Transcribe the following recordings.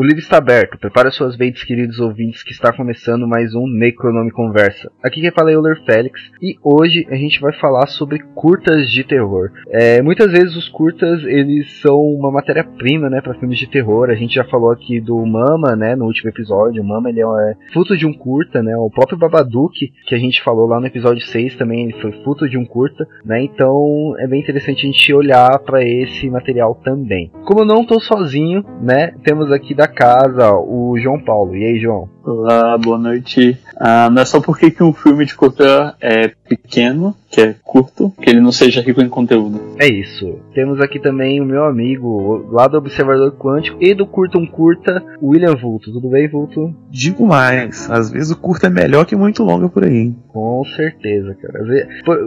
O livro está aberto, prepare suas mentes, queridos ouvintes, que está começando mais um Necronome Conversa. Aqui quem fala é Euler Félix e hoje a gente vai falar sobre curtas de terror. É, muitas vezes os curtas eles são uma matéria-prima, né, para filmes de terror. A gente já falou aqui do Mama, né, no último episódio. O Mama ele é fruto de um curta, né? O próprio Babadook que a gente falou lá no episódio 6 também ele foi fruto de um curta, né? Então é bem interessante a gente olhar para esse material também. Como eu não estou sozinho, né, temos aqui da casa, o João Paulo. E aí, João? Olá, boa noite. Ah, não é só porque que um filme de curta é pequeno, que é curto, que ele não seja rico em conteúdo. É isso. Temos aqui também o meu amigo, lá do Observador Quântico e do Curta um Curta, William Vulto. Tudo bem, Vulto? Digo mais, às vezes o curta é melhor que muito longo por aí. Com certeza, cara.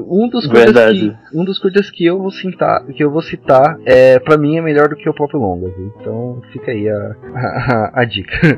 Um dos curtas que, um dos curtas que eu vou citar, que eu vou citar, é para mim é melhor do que o próprio longa, viu? Então fica aí a, a, a dica.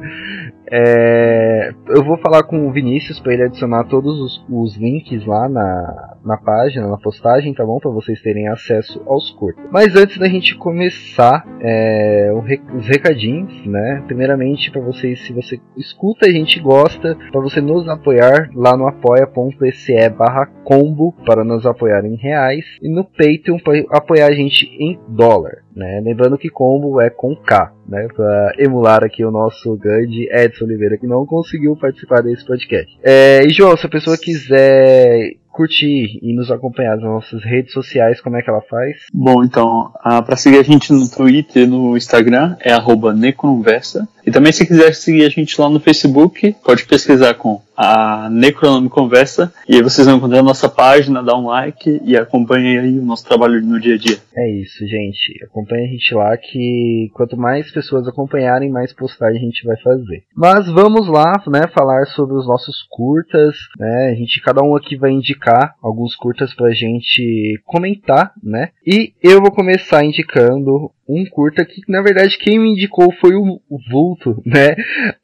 É, eu vou falar com o Vinícius para ele adicionar todos os, os, links lá na, na página, na postagem, tá bom? Para vocês terem acesso aos curtos. Mas antes da gente começar é, os recadinhos, né? Primeiramente para vocês, se você escuta a gente gosta, para você nos apoiar lá no apoia.se barra combo para nos apoiar em reais e no Patreon para apoiar a gente em dólar. Né? Lembrando que combo é com K, né? Para emular aqui o nosso grande Edson Oliveira, que não conseguiu participar desse podcast. É, e João, se a pessoa quiser curtir e nos acompanhar nas nossas redes sociais, como é que ela faz? Bom, então, ah, para seguir a gente no Twitter no Instagram é Neconversa. E também se quiser seguir a gente lá no Facebook, pode pesquisar com a Necronome Conversa e aí vocês vão encontrar a nossa página, dá um like e acompanhem aí o nosso trabalho no dia a dia. É isso, gente. Acompanhe a gente lá que quanto mais pessoas acompanharem, mais postagem a gente vai fazer. Mas vamos lá, né, falar sobre os nossos curtas, né? A gente cada um aqui vai indicar alguns curtas pra gente comentar, né? E eu vou começar indicando um curta que, na verdade, quem me indicou foi o, o Vulto, né?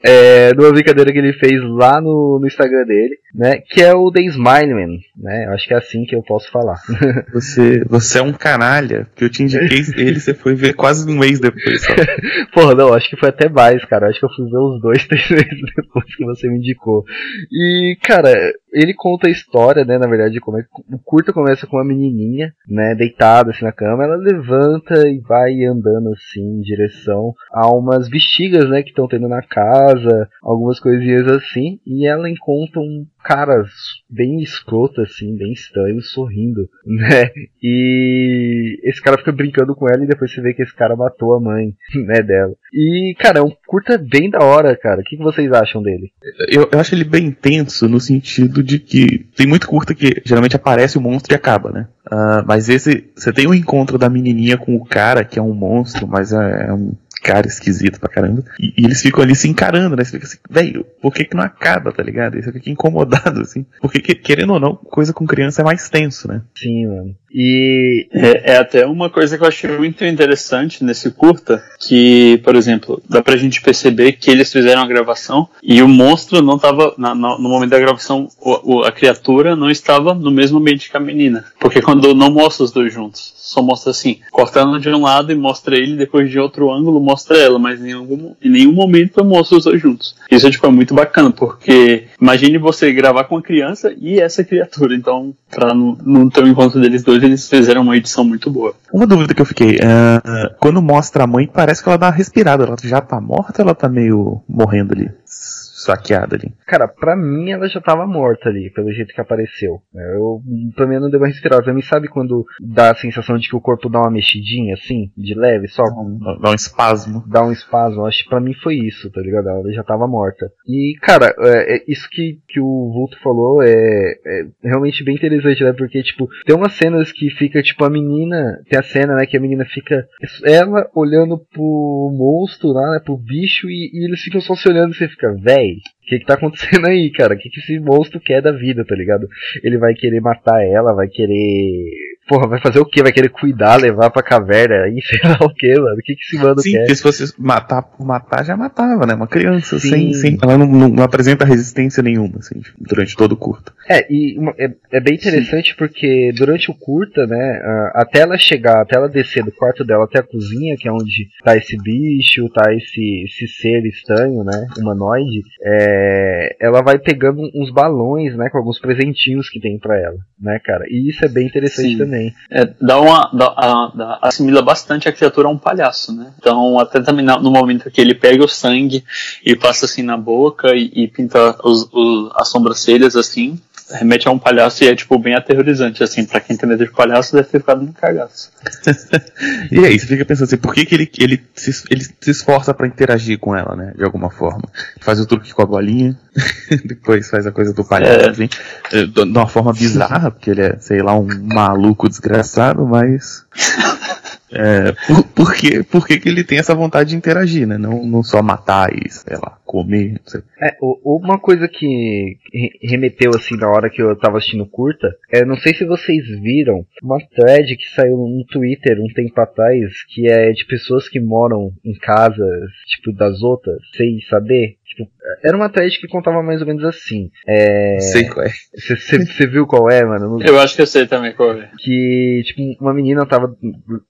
É, numa brincadeira que ele fez lá no, no Instagram dele, né? Que é o The Smile Man, né? Acho que é assim que eu posso falar. Você, você é um canalha, que eu te indiquei ele, você foi ver quase um mês depois só. Porra, não, acho que foi até mais, cara. Acho que eu fui ver uns dois, três meses depois que você me indicou. E, cara, ele conta a história, né? Na verdade, como é, o curta começa com uma menininha, né? Deitada assim na cama, ela levanta e vai andando assim em direção a umas bexigas, né? Que estão tendo na casa, algumas coisinhas assim, e ela encontra um cara bem escroto, assim, bem estranho, sorrindo, né? E esse cara fica brincando com ela e depois você vê que esse cara matou a mãe, né, dela. E, cara, é um curta bem da hora, cara. O que, vocês acham dele? Eu, eu acho ele bem intenso no sentido de que tem muito curta que geralmente aparece o monstro e acaba, né? Uh, mas esse, você tem o um encontro da menininha com o cara, que é um monstro, mas é, é um cara esquisito pra caramba. E, e, eles ficam ali se encarando, né? Você fica assim, velho, por que que não acaba, tá ligado? E você fica incomodado, assim. Porque, querendo ou não, coisa com criança é mais tenso, né? Sim, mano. E. É, é, até uma coisa que eu achei muito interessante nesse curta, que, por exemplo, dá pra gente perceber que eles fizeram a gravação e o monstro não tava. Na, no, no momento da gravação, o, o, a criatura não estava no mesmo ambiente que a menina. Porque quando não mostra os dois juntos só mostra assim, cortando de um lado e mostra ele, depois de outro ângulo mostra ela, mas em, algum, em nenhum momento mostra os dois juntos. Isso tipo, é muito bacana, porque imagine você gravar com uma criança e essa criatura, então, pra não, não ter o um encontro deles dois, eles fizeram uma edição muito boa. Uma dúvida que eu fiquei, uh, quando mostra a mãe, parece que ela dá uma respirada, ela já tá morta ou ela tá meio morrendo ali? Saqueada ali. Cara, pra mim ela já tava morta ali, pelo jeito que apareceu. Eu, pra mim não deu uma respirada. Pra mim, sabe quando dá a sensação de que o corpo dá uma mexidinha, assim, de leve, só? Dá um espasmo. Dá um espasmo. Acho que pra mim foi isso, tá ligado? Ela já tava morta. E, cara, é, é isso que, que o Vulto falou é, é realmente bem interessante, né? Porque, tipo, tem umas cenas que fica, tipo, a menina. Tem a cena, né? Que a menina fica. Ela olhando pro monstro lá, né? Pro bicho, e, e eles ficam só se olhando e você fica, véi. O que, que tá acontecendo aí, cara? O que, que esse monstro quer da vida, tá ligado? Ele vai querer matar ela, vai querer porra, vai fazer o quê? Vai querer cuidar, levar pra caverna, sei lá o quê, mano? O que que esse mano Sim, quer? porque se fosse matar por matar, já matava, né? Uma criança, Sim. sem, sem, ela não, não- apresenta resistência nenhuma, assim, durante todo o curto. É, e é, é bem interessante porque durante o curta, né, até ela chegar, até ela descer do quarto dela até a cozinha, que é onde tá esse bicho, tá esse, esse ser estranho, né, humanoide, é, ela vai pegando uns balões, né, com alguns presentinhos que tem pra ela, né, cara. E isso é bem interessante Sim. também. É, dá uma, dá, a- dá- assimila bastante a criatura a um palhaço, né? Então, até também no momento que ele pega o sangue e passa assim na boca e, e pinta os, os- as sobrancelhas assim, remete a um palhaço e é tipo bem aterrorizante, assim, pra quem tem medo de palhaço deve ter ficado no cagaço. E aí, você fica pensando assim, por que, que ele, ele, se, ele se esforça pra interagir com ela, né? De alguma forma. Faz o truque com a bolinha, depois faz a coisa do palhaço, É. assim, eh, de uma forma bizarra, porque ele é, sei lá, um maluco desgraçado, mas. É, por, por, que, por que, que ele tem essa vontade de interagir, né? Não, não só matar e, sei lá, comer, não sei. É, uma coisa que re- remeteu assim na hora que eu tava assistindo curta, é, não sei se vocês viram uma thread que saiu no Twitter um tempo atrás, que é de pessoas que moram em casas, tipo, das outras, sem saber. Tipo, era uma thread que contava mais ou menos assim. É. Sei qual é. Você viu qual é, mano? Não- Eu acho que eu sei também qual é. que, tipo, uma menina tava.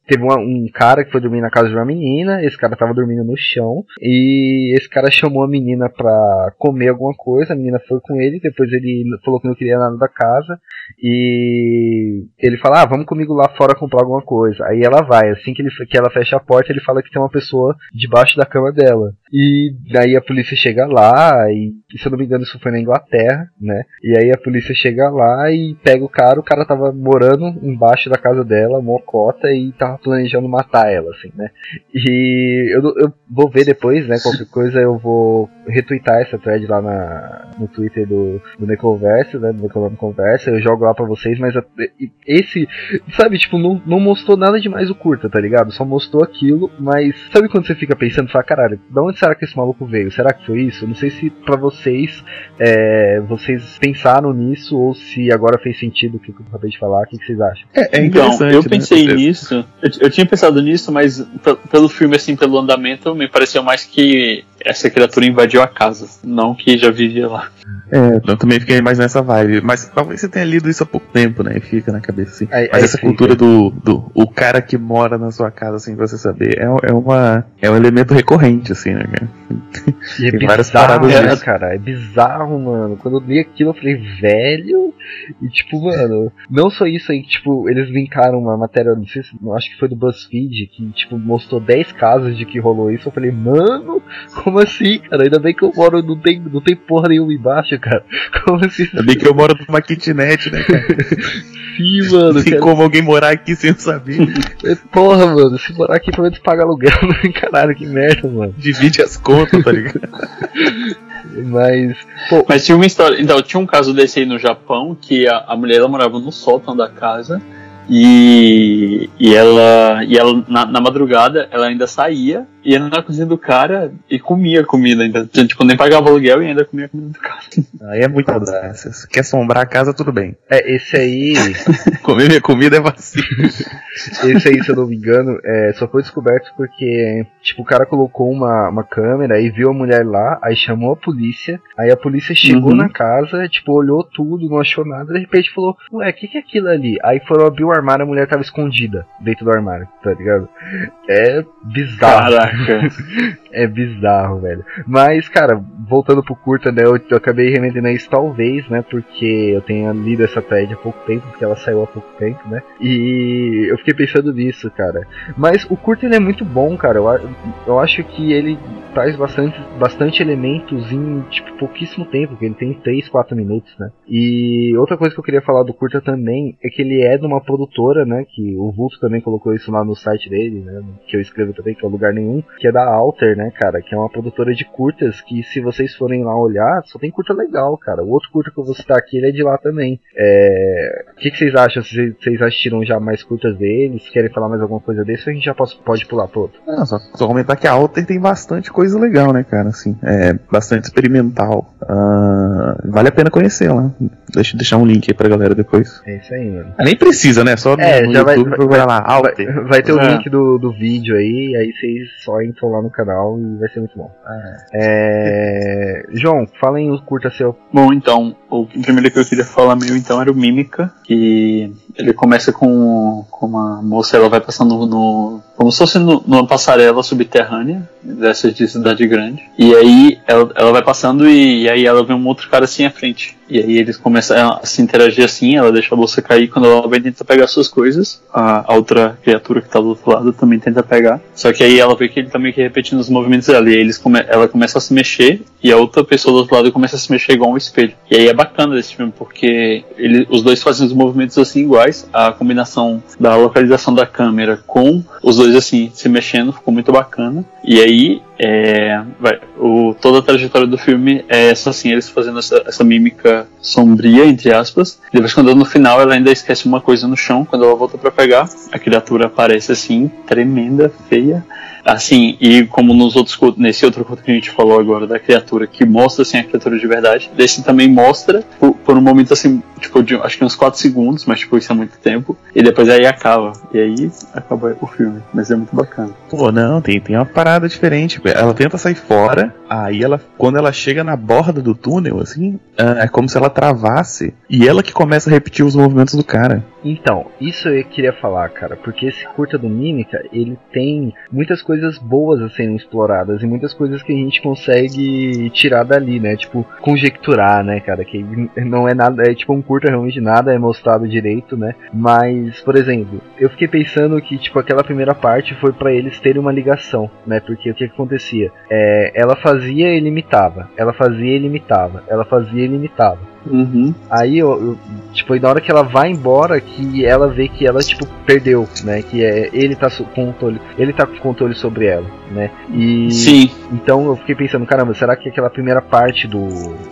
Teve uma- um cara que foi dormir na casa de uma menina, esse cara tava dormindo no chão, e esse cara chamou a menina pra comer alguma coisa, a menina foi com ele, depois ele falou que não queria nada da casa, e ele fala, ah, vamos comigo lá fora comprar alguma coisa. Aí ela vai, assim que, ele, que ela fecha a porta, ele fala que tem uma pessoa debaixo da cama dela. E daí a polícia chega lá, e se eu não me engano isso foi na Inglaterra, né? E aí a polícia chega lá e pega o cara, o cara tava morando embaixo da casa dela, mocota, e tava planejando matar ela, assim, né? E eu, eu vou ver depois, né? Qualquer coisa eu vou retweetar essa thread lá na, no Twitter do, do Necoverso, né? Do Necolano Conversa, eu jogo lá pra vocês, mas a- esse, sabe, tipo, não, não mostrou nada demais o curta, tá ligado? Só mostrou aquilo, mas sabe quando você fica pensando, fala, caralho, da onde será que esse maluco veio? Será que foi isso? Eu não sei se pra vocês, é, vocês pensaram nisso ou se agora fez sentido o que eu acabei de falar, o que, vocês acham? É, é então, eu né? pensei nisso, eu, eu tinha pensado nisso, mas pe- pelo filme, assim, pelo andamento, me pareceu mais que essa criatura invadiu a casa, não que já vivia lá. É, eu também fiquei mais nessa vibe. Mas talvez você tenha lido isso há pouco tempo, né? E fica na cabeça assim. Aí- Mas aí essa fica. cultura do, do o cara que mora na sua casa sem você saber é, é, uma, é um elemento recorrente, assim, né, cara? E é várias bizarro, paradas né, disso. cara? É bizarro, mano. Quando eu li aquilo, eu falei, velho. E tipo, mano, não só isso aí, tipo, eles linkaram uma matéria, não sei se, acho que foi do BuzzFeed, que, tipo, mostrou 10 casos de que rolou isso. Eu falei, mano, como assim, cara? Ainda bem que eu moro, não tem, não tem porra nenhuma embaixo, cara. Como assim? Ainda bem que eu moro numa kitnet, né, cara? Sim, mano. Tem cara. como alguém morar aqui sem eu saber. É, Porra, mano, se morar aqui pelo menos paga aluguel, caralho, que merda, mano. Divide as contas, tá ligado? Mas, pô, Mas tinha uma história. Então, tinha um caso desse aí no Japão que a, a mulher ela morava no sótão da casa e, e ela, e ela na, na madrugada ela ainda saía ia na cozinha do cara e comia comida ainda. Tipo, nem pagava aluguel e ainda comia comida do cara. Aí é muito audácia. Se quer assombrar a casa, tudo bem. é, esse aí. Comer minha comida é vacilo. Esse aí, se eu não me engano, é, só foi descoberto porque, tipo, o cara colocou uma, uma câmera e viu a mulher lá, aí chamou a polícia, aí a polícia chegou Uhum. na casa, tipo, olhou tudo, não achou nada, de repente falou, ué, o que, que é aquilo ali? Aí foram abrir o armário, a mulher tava escondida dentro do armário, tá ligado? É bizarro. Caraca. É bizarro, velho. Mas, cara, voltando pro curta, né, eu, eu acabei remendando isso talvez, né, porque eu tenha lido essa thread há pouco tempo, porque ela saiu há pouco tempo, né, e eu fiquei pensando nisso, cara. Mas o curta ele é muito bom, cara. Eu, eu acho que ele traz bastante, bastante elementos em tipo, pouquíssimo tempo, porque ele tem 3, 4 minutos, né? E outra coisa que eu queria falar do curta também é que ele é de uma produtora, né? Que o Vulto também colocou isso lá no site dele, né? Que eu escrevo também, que é o Lugar Nenhum, que é da Alter, né, cara? Que é uma produtora de curtas que, se vocês forem lá olhar, só tem curta legal, cara. O outro curta que eu vou citar aqui, ele é de lá também. É... O que, que vocês acham? Se vocês assistiram já mais curtas deles? Querem falar mais alguma coisa desse? Ou a gente já pode, pode pular pro outro? Não, só, só comentar que a Alter tem bastante coisa legal, né, cara? Assim, é bastante experimental. Uh, vale a pena conhecê-la. Deixa deixar um link aí pra galera depois. É isso aí, mano. Ah, nem precisa, né? Só É, no já vai- YouTube vai- procurar lá, Alter. Vai, vai ter o É. link do, do vídeo aí, aí vocês só entram lá no canal e vai ser muito bom. É... João, fala em o curta seu. Bom, então, o primeiro que eu queria falar meu então era o Mímica, que ele começa com, com uma moça, ela vai passando no. como se fosse no- numa passarela subterrânea, dessas de cidade grande. E aí ela, ela vai passando e, e aí ela vê um outro cara assim à frente. E aí eles começam a se interagir assim, ela deixa a bolsa cair, quando ela vai tentar pegar suas coisas, a, outra criatura que tá do outro lado também tenta pegar. Só que aí ela vê que ele tá meio que repetindo os movimentos dela, e eles come, ela começa a se mexer, e a outra pessoa do outro lado começa a se mexer igual um espelho. E aí é bacana desse filme, porque ele, os dois fazem os movimentos assim iguais, a combinação da localização da câmera com os dois assim se mexendo ficou muito bacana. E aí é, vai, o, toda a trajetória do filme é essa assim, eles fazendo essa, essa mímica sombria, entre aspas. Depois quando no final ela ainda esquece uma coisa no chão, quando ela volta pra pegar, a criatura aparece assim, tremenda, feia. Assim, e como nos outros nesse outro culto que a gente falou agora da criatura, que mostra assim a criatura de verdade, desse também mostra por, por um momento assim, tipo, de, acho que uns 4 segundos, mas tipo, isso é muito tempo, e depois aí acaba. E aí acaba o filme, mas é muito bacana. Pô, não, tem, tem uma parada diferente. Ela tenta sair fora, aí ela, quando ela chega na borda do túnel, assim, ah, é como se ela travasse e ela que começa a repetir os movimentos do cara. Então, isso eu queria falar, cara, porque esse curta do Mímica, ele tem muitas coisas boas a serem exploradas e muitas coisas que a gente consegue tirar dali, né? Tipo, conjecturar, né, cara? Que não é nada, é tipo um curta realmente nada é mostrado direito, né? Mas, por exemplo, eu fiquei pensando que, tipo, aquela primeira parte foi pra eles terem uma ligação, né? Porque o que, que acontecia? É, ela fazia e limitava, ela fazia e limitava, ela fazia e limitava. Uhum. Aí, eu, eu, tipo, aí na hora que ela vai embora, que ela vê que ela, tipo, perdeu, né? Que é, ele tá com controle, ele tá com controle sobre ela, né? E Sim, então eu fiquei pensando, caramba, será que aquela primeira parte do,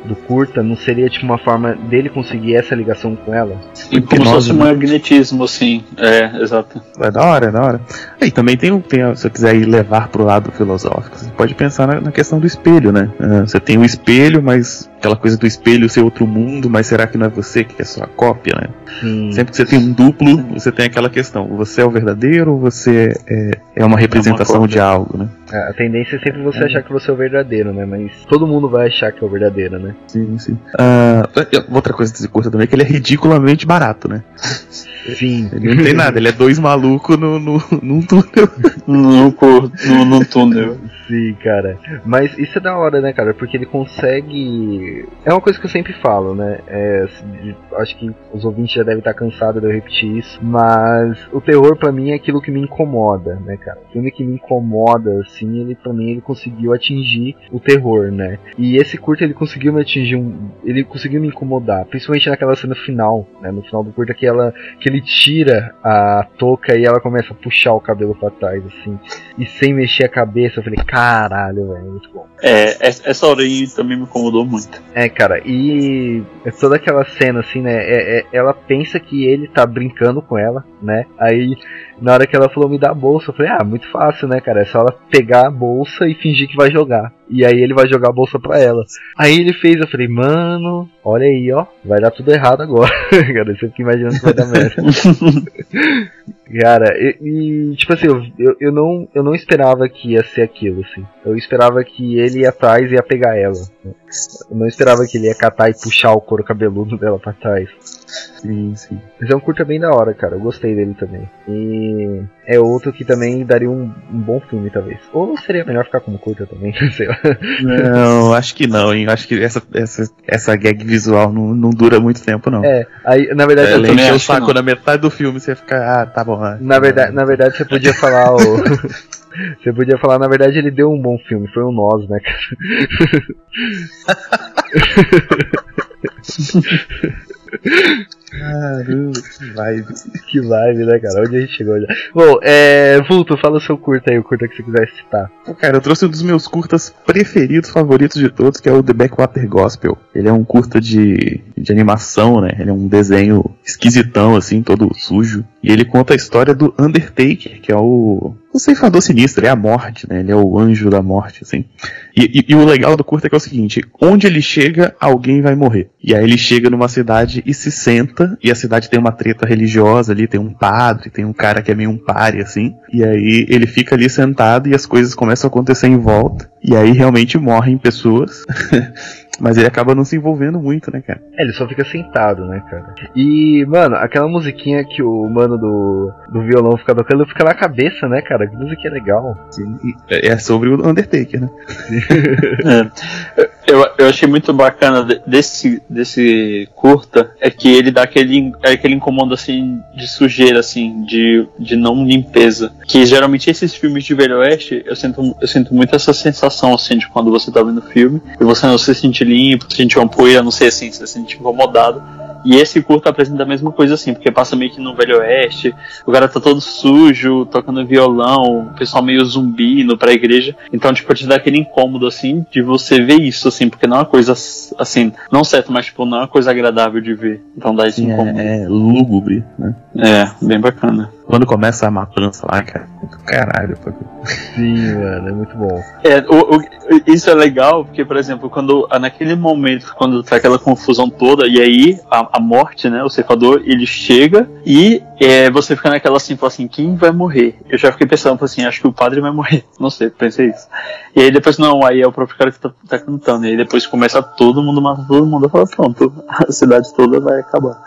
do curta não seria tipo uma forma dele conseguir essa ligação com ela? e como se fosse um magnetismo, assim. É, exato. É da hora, é da hora. E também tem, tem se você quiser ir levar pro lado filosófico, você pode pensar na, na questão do espelho, né? Ah, você tem o espelho, mas aquela coisa do espelho ser outro mundo, mas será que não é você que é só a cópia, né? Sim. Sempre que você tem um duplo, você tem aquela questão: você é o verdadeiro ou você é, é uma representação cópia. de algo, né? A tendência é sempre você achar que você é o verdadeiro, né? Mas todo mundo vai achar que é o verdadeiro, né? Sim, sim. Ah, outra coisa desse curta também é que ele é ridiculamente barato, né? Sim. Ele não tem nada, ele é dois malucos no, no, num túnel. No, cor- no, no túnel. Sim, cara. Mas isso é da hora, né, cara? Porque ele consegue. É uma coisa que eu sempre falo, né? É, de- acho que os ouvintes já devem estar cansados de eu repetir isso. Mas o terror, pra mim, é aquilo que me incomoda, né, cara? O filme que me incomoda, assim, ele pra mim ele conseguiu atingir o terror, né? E esse curto ele conseguiu me atingir um. Ele conseguiu me incomodar. Principalmente naquela cena final, né? No final do curto que ela. que ele tira a touca e ela começa a puxar o cabelo pra trás, assim. E sem mexer a cabeça, eu falei, caralho, velho, muito bom. É, es- essa hora aí também me incomodou muito. É, cara, e é toda aquela cena, assim, né? é- é- ela pensa que ele tá brincando com ela, né? Aí, na hora que ela falou me dá a bolsa, eu falei, ah, muito fácil, né, cara? É só ela pegar a bolsa e fingir que vai jogar. E aí ele vai jogar a bolsa pra ela. Aí ele fez, eu falei, mano, olha aí, ó, vai dar tudo errado agora. cara, você fica imaginando que vai dar merda. cara, e, e, tipo assim, eu, eu, eu, não, eu não esperava que ia ser aquilo, assim. Eu esperava que ele ia atrás e ia pegar ela. Né? Eu não esperava que ele ia catar e puxar o couro cabeludo dela pra trás. Sim, sim. Mas é um curta bem da hora, cara. Eu gostei dele também. E é outro que também daria um, um bom filme, talvez. Ou seria melhor ficar como curta também, sei lá. Não, acho que não, hein? Acho que essa, essa, essa gag visual não, não dura muito tempo, não. É, aí, na verdade, é, eu encher o saco na metade do filme, você fica, ah, tá bom. Ah, na, verdade, na verdade, você podia falar o. Você podia falar, na verdade, ele deu um bom filme, foi um nós, né, cara? Caramba, que vibe. Que vibe, né, cara? Onde a gente chegou já? Bom, é. Vulto, fala o seu curta aí, o curta que você quiser citar. Cara, eu trouxe um dos meus curtas preferidos, favoritos de todos, que é o The Backwater Gospel. Ele é um curta de, de animação, né? Ele é um desenho esquisitão, assim, todo sujo. E ele conta a história do Undertaker, que é o, o ceifador sinistro, é a morte, né? Ele é o anjo da morte, assim. E, e, e, o legal do curta é, é o seguinte: onde ele chega, alguém vai morrer. E aí ele chega numa cidade e se senta, e a cidade tem uma treta religiosa ali, tem um padre, tem um cara que é meio um pare, assim. E aí ele fica ali sentado e as coisas começam a acontecer em volta. E aí realmente morrem pessoas. Mas ele acaba não se envolvendo muito, né, cara? É, ele só fica sentado, né, cara? E, mano, aquela musiquinha que o mano do, do violão fica tocando fica na cabeça, né, cara? Que musiquinha legal. Sim, é sobre o Undertaker, né? é. Eu, eu achei muito bacana desse, desse curta é que ele dá aquele, aquele incômodo assim de sujeira, assim, de, de não limpeza. Que geralmente esses filmes de Velho Oeste, eu sinto, eu sinto muito essa sensação assim de quando você tá vendo o filme e você não se sente limpo, se sente uma poeira, não sei assim, se sente incomodado. E esse curto apresenta a mesma coisa assim, porque passa meio que no Velho Oeste, o cara tá todo sujo, tocando violão, o pessoal meio zumbi indo pra igreja. Então, tipo, te dá aquele incômodo assim de você ver isso, assim, porque não é uma coisa assim, não certo, mas tipo, não é uma coisa agradável de ver. Então dá esse Sim, incômodo. É, é lúgubre, né? É, bem bacana. Quando começa a matança lá, cara, caralho. Sim, mano, é muito bom. É, o, o, isso é legal, porque, por exemplo, quando naquele momento, quando tá aquela confusão toda, e aí a, a morte, né, o ceifador, ele chega e é, você fica naquela assim, assim, quem vai morrer? Eu já fiquei pensando, assim, acho que o padre vai morrer. Não sei, pensei isso. E aí depois, não, aí é o próprio cara que tá, tá cantando. E aí depois começa todo mundo matar todo mundo. Eu falo, pronto, a cidade toda vai acabar.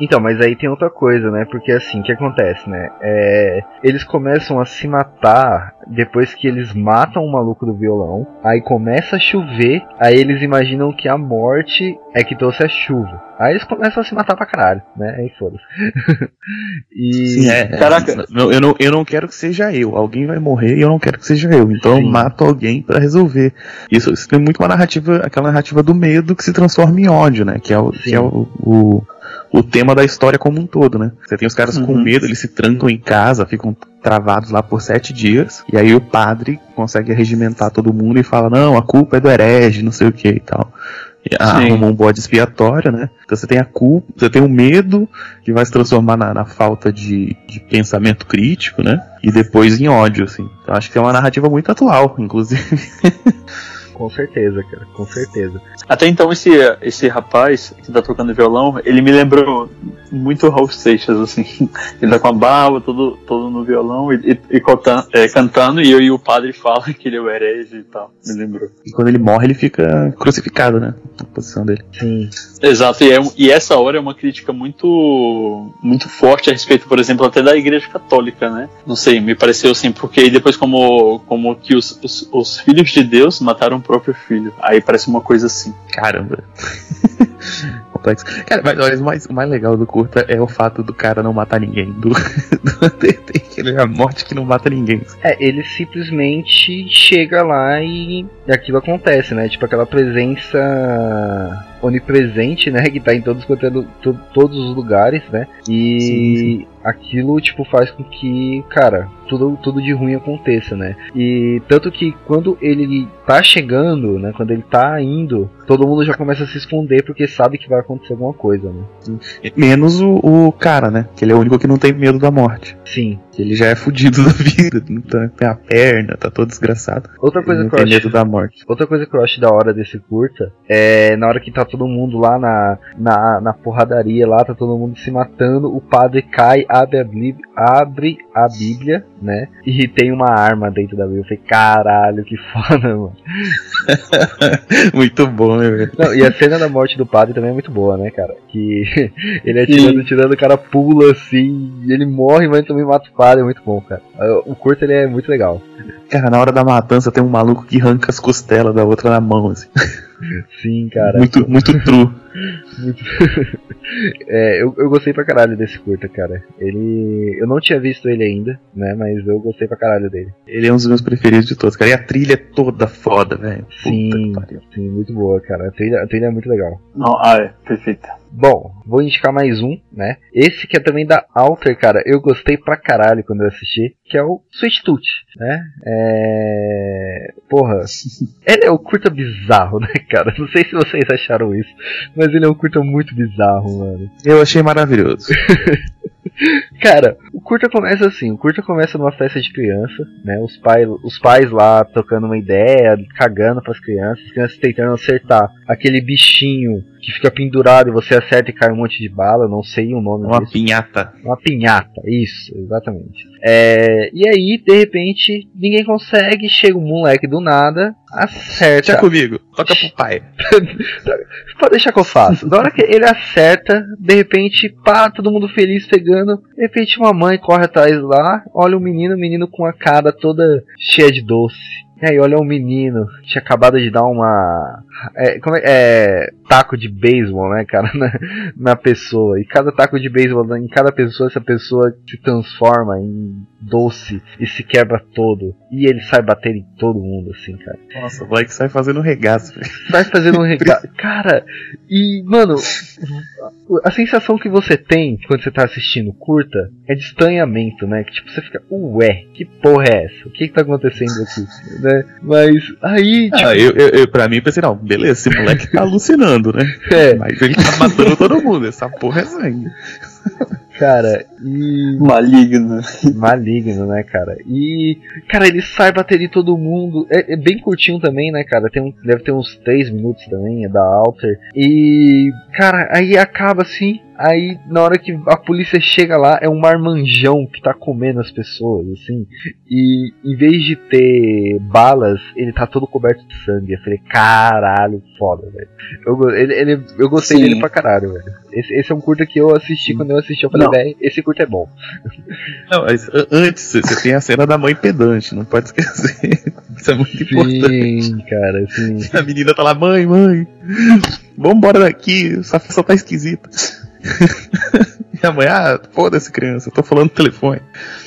Então, mas aí tem outra coisa, né? Porque assim, o que acontece, né? É, eles começam a se matar depois que eles matam o maluco do violão. Aí começa a chover. Aí eles imaginam que a morte é que trouxe a chuva. Aí eles começam a se matar pra caralho, né? Aí foda-se. e. Sim, é, Caraca. Eu não, eu não quero que seja eu. Alguém vai morrer e eu não quero que seja eu. Então Sim. eu mato alguém para resolver. Isso, isso tem muito uma narrativa, aquela narrativa do medo que se transforma em ódio, né? Que é o, que é o, o o tema da história como um todo, né? Você tem os caras uhum. com medo, eles se trancam em casa, ficam travados lá por sete dias, e aí o padre consegue regimentar todo mundo e fala, não, a culpa é do herege, não sei o que e tal. E arruma um bode expiatório, né? Então você tem a culpa, você tem o medo que vai se transformar na, na falta de, de, pensamento crítico, né? E depois em ódio, assim. Então acho que é uma narrativa muito atual, inclusive. Com certeza, cara, com certeza. Até então, esse, esse rapaz que tá tocando violão, ele me lembrou muito Raul Seixas, assim. Ele tá com a barba, todo, todo no violão e, e, e cantando, é, cantando, e eu e o padre falam que ele é o herege e tal. Me lembrou. E quando ele morre, ele fica crucificado, né? Na posição dele. Sim. Exato, e, é, e essa hora é uma crítica muito, muito forte a respeito, por exemplo, até da Igreja Católica, né? Não sei, me pareceu assim, porque depois, como, como que os, os, os filhos de Deus mataram próprio filho. Aí parece uma coisa assim. Caramba. Complexo. Cara, mas olha, o mais, o mais legal do curta é o fato do cara não matar ninguém. Do, do Undertaker, é a morte que não mata ninguém. É, ele simplesmente chega lá e, e aquilo acontece, né? Tipo aquela presença onipresente, né? Que tá em todos, todos os lugares, né? E sim, sim. aquilo, tipo, faz com que, cara, tudo, tudo de ruim aconteça, né? E tanto que quando ele tá chegando, né? Quando ele tá indo, todo mundo já começa a se esconder porque sabe que vai acontecer alguma coisa, né? Menos o, o cara, né? Que ele é o único que não tem medo da morte. Sim, Ele já é fudido da vida, não tá- tem a perna, tá todo desgraçado. Outra coisa Ele que eu acho medo da morte. Outra coisa que eu acho da hora desse curta é na hora que tá todo mundo lá na, na, na porradaria lá, tá todo mundo se matando, o padre cai, abre a, Bíblia, abre a Bíblia, né? E tem uma arma dentro da Bíblia. Eu falei, caralho, que foda, mano. Muito bom, né, velho? Não, e a cena da morte do padre também é muito boa, né, cara? Que ele atirando, atirando, o cara pula assim, e ele morre, mas também mata o padre, é muito bom, cara. O curto ele é muito legal. Cara, na hora da matança tem um maluco que arranca as costelas da outra na mão, assim. Sim, cara. Muito, muito true. Muito- É, eu, eu gostei pra caralho desse curta, cara. Ele. Eu não tinha visto ele ainda, né? Mas eu gostei pra caralho dele. Ele é um dos meus preferidos de todos, cara. E a trilha é toda foda, velho. Puta Sim, sim, muito boa, cara. A trilha, a trilha é muito legal. Não, ah, é, perfeita. Bom, vou indicar mais um, né? Esse que é também da Alter, cara. Eu gostei pra caralho quando eu assisti, que é o Sweet Tooth, né? É. Porra. Ele é um curta bizarro, né, cara? Não sei se vocês acharam isso, mas ele é um curta muito bizarro, mano. Eu achei maravilhoso. Cara, o curta começa assim, o curta começa numa festa de criança, né? Os, pai, os pais lá tocando uma ideia, cagando pras crianças, as crianças tentando acertar aquele bichinho que fica pendurado e você acerta e cai um monte de bala, não sei o nome Uma disso. pinhata. Uma pinhata, isso, exatamente. É, e aí, de repente, ninguém consegue, chega um moleque do nada, acerta. Deixa comigo, toca pro pai. Pode deixar que eu faço. Na hora que ele acerta, de repente, pá, todo mundo feliz pegando. De repente, uma mãe corre atrás lá, olha o menino, o menino com a cara toda cheia de doce. E aí, olha o menino, tinha acabado de dar uma. É, como é, é, taco de beisebol, né, cara, na, na pessoa. E cada taco de beisebol em cada pessoa, essa pessoa se transforma em doce e se quebra todo. E ele sai bater em todo mundo, assim, cara. Nossa, o moleque sai fazendo regaço, velho. Vai fazendo um recado. Cara, e, mano, a sensação que você tem quando você tá assistindo curta é de estranhamento, né? Que tipo, você fica, ué, que porra é essa? O que que tá acontecendo aqui? né? Mas aí, tipo, Ah, eu, eu, eu, pra mim, pensei, não, beleza, esse moleque tá alucinando, né? é, Mas ele tá matando todo mundo, essa porra é sangue. cara, e. Maligno. Maligno, né, cara? E. Cara, ele sai bater em todo mundo. É, é bem curtinho também, né, cara? Tem um, deve ter uns 3 minutos também, é da Alter. E. Cara, aí acaba assim. Aí, na hora que a polícia chega lá, é um marmanjão que tá comendo as pessoas, assim. E em vez de ter balas, ele tá todo coberto de sangue. Eu falei, caralho, foda, velho. Eu, ele, ele- eu gostei Sim. dele pra caralho, velho. Esse, esse é um curta que eu assisti quando eu assisti. Eu falei, velho, esse curta é bom. Não, mas antes, você tem a cena da mãe pedante, não pode esquecer. Isso é muito importante. Sim, cara, sim. A menina tá lá, mãe, mãe, vambora daqui, essa festa tá esquisita. E a mãe, ah, foda-se criança, eu tô falando no telefone.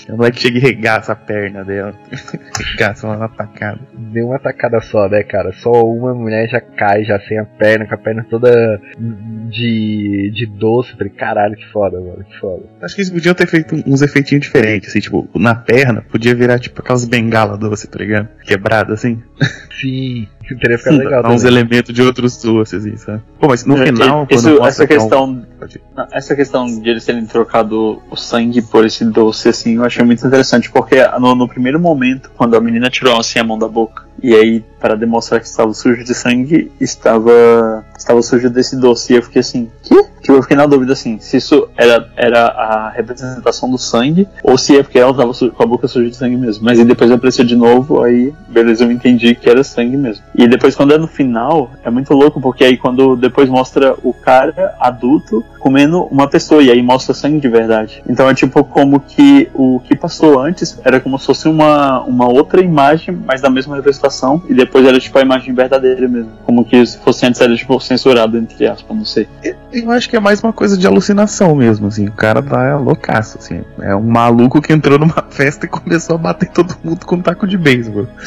E a moleque chega e regaça a perna dela. regaça uma atacada. Deu uma tacada só, né, cara? Só uma mulher já cai, já sem a perna, com a perna toda de, de doce. Falei, caralho, que foda, mano, que foda. Acho que eles podiam ter feito uns efeitinhos diferentes, assim, tipo, na perna podia virar tipo aquelas bengalas doce, tá ligado? Quebrada assim. Sim, teria ficado legal Dá uns elementos de outros doces, assim, sabe? Pô, mas no É, final, isso- essa que é um- questão, Pode- essa questão de eles terem trocado o sangue por esse doce, assim, eu achei muito interessante, porque no, no primeiro momento, quando a menina tirou assim a mão da boca, e aí, para demonstrar que estava sujo de sangue, estava, estava sujo desse doce, e eu fiquei assim, que? Tipo, eu fiquei na dúvida, assim, se isso era, era a representação do sangue, ou se é porque ela estava com a boca suja de sangue mesmo. Mas aí depois apareceu de novo, aí, beleza, eu entendi que era sangue mesmo. E depois, quando é no final, é muito louco, porque aí quando depois mostra o cara adulto comendo uma pessoa, e aí mostra sangue de verdade. Então é tipo como que o que passou antes era como se fosse uma, uma outra imagem, mas da mesma representação, e depois era tipo a imagem verdadeira mesmo. Como que se fosse antes era tipo censurado, entre aspas, não sei. Eu acho que é mais uma coisa de alucinação mesmo, assim. O cara tá loucaço, assim. É um maluco que entrou numa festa e começou a bater todo mundo com um taco de beisebol.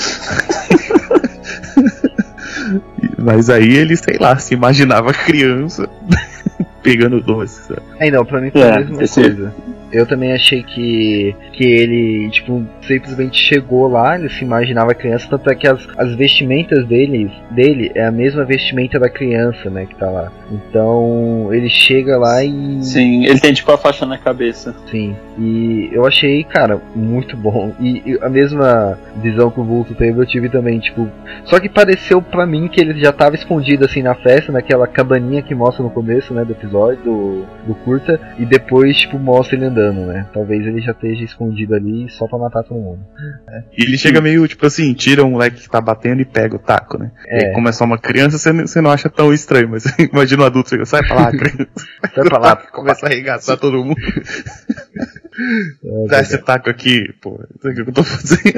Mas aí ele, sei lá, se imaginava criança pegando doce, sabe? É, não, pra mim foi a É, mesma esse- coisa. Eu também achei que, que ele, tipo, simplesmente chegou lá, ele se imaginava criança, tanto é que as, as vestimentas dele, dele é a mesma vestimenta da criança, né, que tá lá. Então, ele chega lá e. Sim, ele tem tipo a faixa na cabeça. Sim. E eu achei, cara, muito bom. E, e a mesma visão que o Vulto teve, eu tive também, tipo. Só que pareceu pra mim que ele já tava escondido assim na festa, naquela cabaninha que mostra no começo, né, do episódio, do, do curta, e depois, tipo, mostra ele andando, né? Talvez ele já esteja escondido ali só pra matar todo mundo. E ele chega meio, tipo assim, tira um moleque que tá batendo e pega o taco, né? É. E como é só uma criança, você, não- você não acha tão estranho, mas imagina um adulto, chega, sai pra lá, criança. Sai pra lá. Começa a arregaçar todo mundo. Dá esse taco aqui, pô. Aqui que eu tô fazendo.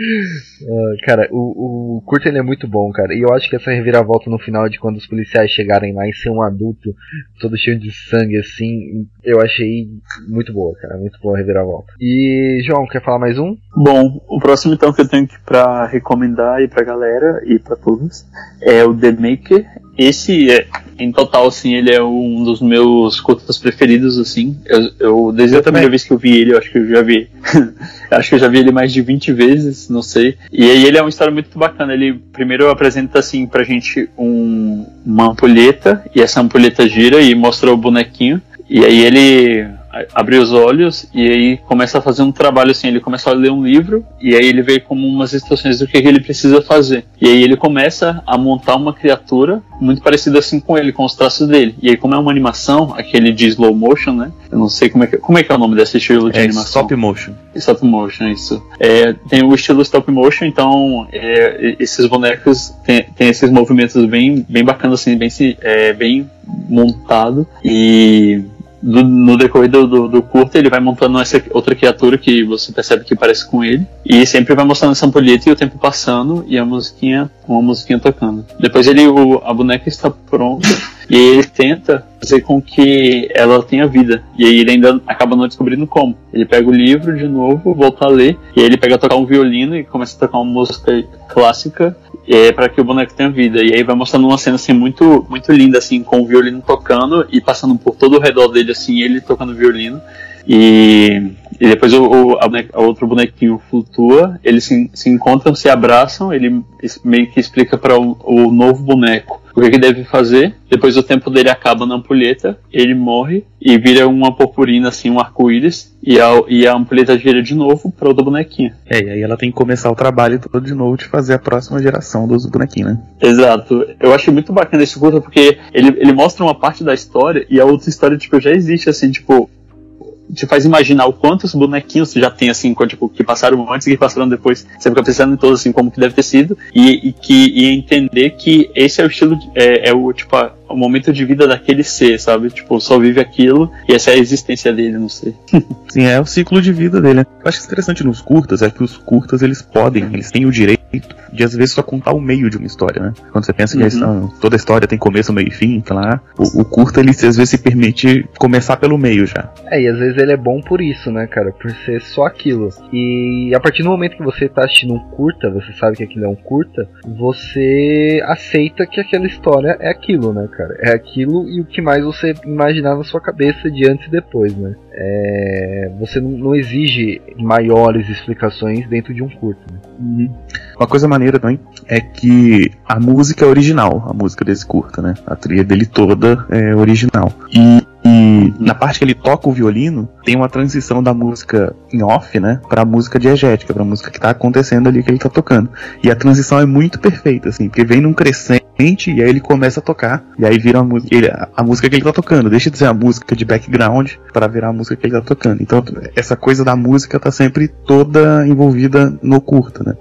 Ah, cara, o, o curta ele é muito bom, cara. E eu acho que essa reviravolta no final de quando os policiais chegarem lá e ser um adulto todo cheio de sangue assim, eu achei muito boa, cara. Muito boa a reviravolta. E, João, quer falar mais um? Bom, o próximo então que eu tenho pra recomendar aí pra galera e pra todos é o The Maker. Esse é, em total, assim, ele é um dos meus curtas preferidos, assim. Eu, eu desde Eu a primeira vez que eu vi ele, eu acho que eu já vi. acho que eu já vi ele mais de 20 vezes, não sei. E aí ele é uma história muito bacana. Ele primeiro apresenta assim pra gente um, uma ampulheta, e essa ampulheta gira e mostra o bonequinho. E aí ele a- abre os olhos e aí começa a fazer um trabalho assim, ele começa a ler um livro e aí ele vê como umas instruções do que, que ele precisa fazer. E aí ele começa a montar uma criatura muito parecida assim com ele, com os traços dele. E aí como é uma animação, aquele de slow motion, né? Eu não sei como é que, como é, que é o nome desse estilo de É animação. stop motion. Stop motion, isso. É, tem o estilo stop motion, então é, esses bonecos têm tem esses movimentos bem, bem bacanas, assim, bem, é, bem montado. E no decorrer do, do, do curto ele vai montando essa outra criatura que você percebe que parece com ele. E sempre vai mostrando essa ampulheta e o tempo passando e a musiquinha, uma musiquinha tocando. Depois ele, o, a boneca está pronta. E aí ele tenta fazer com que ela tenha vida. E aí ele ainda acaba não descobrindo como. Ele pega o livro de novo, volta a ler, e aí ele pega a tocar um violino e começa a tocar uma música clássica é, para que o boneco tenha vida. E aí vai mostrando uma cena assim muito, muito linda, assim, com o violino tocando e passando por todo o redor dele, assim, ele tocando violino. E, e depois o, o, a boneca- outro bonequinho flutua, eles se, se encontram, se abraçam, ele meio que explica para o, o novo boneco o que, que deve fazer. Depois o tempo dele acaba na ampulheta, ele morre e vira uma purpurina, assim, um arco-íris, e a, e a ampulheta gira de novo para outro bonequinho. É, e aí ela tem que começar o trabalho todo de novo de fazer a próxima geração dos bonequinhos, né? Exato. Eu achei muito bacana esse curta porque ele, ele mostra uma parte da história e a outra história, tipo, já existe, assim, tipo. Te faz imaginar o quantos bonequinhos já tem, assim, tipo, que passaram antes e que passaram depois. Você fica pensando em todos, assim, como que deve ter sido. E, e que, e entender que esse é o estilo, de- é, é o, tipo, a- o momento de vida daquele ser, sabe? Tipo, só vive aquilo e essa é a existência dele, não sei. Sim, é o ciclo de vida dele. né? Eu acho interessante nos curtas é que os curtas eles podem, eles têm o direito de às vezes só contar o meio de uma história, né? Quando você pensa que a Uhum. toda história tem começo, meio e fim, então lá, o, o curta ele às vezes se permite começar pelo meio já. É, e às vezes ele é bom por isso, né, cara? Por ser só aquilo. E a partir do momento que você tá assistindo um curta, você sabe que aquilo é um curta, você aceita que aquela história é aquilo, né, cara? É aquilo e o que mais você imaginar na sua cabeça de antes e depois, né? É, você não, não exige maiores explicações dentro de um curta. Né? Uma coisa maneira também é que a música é original, a música desse curta, né? A trilha dele toda é original. E, e na parte que ele toca o violino, tem uma transição da música em off, né? Pra música diegética, pra música que tá acontecendo ali que ele tá tocando. E a transição é muito perfeita, assim, porque vem num crescente e aí ele começa a tocar, e aí vira a, música- ele- a música que ele tá tocando. Deixa de ser a música de background para virar a música que ele tá tocando. Então, essa coisa da música tá sempre toda envolvida no curta, né?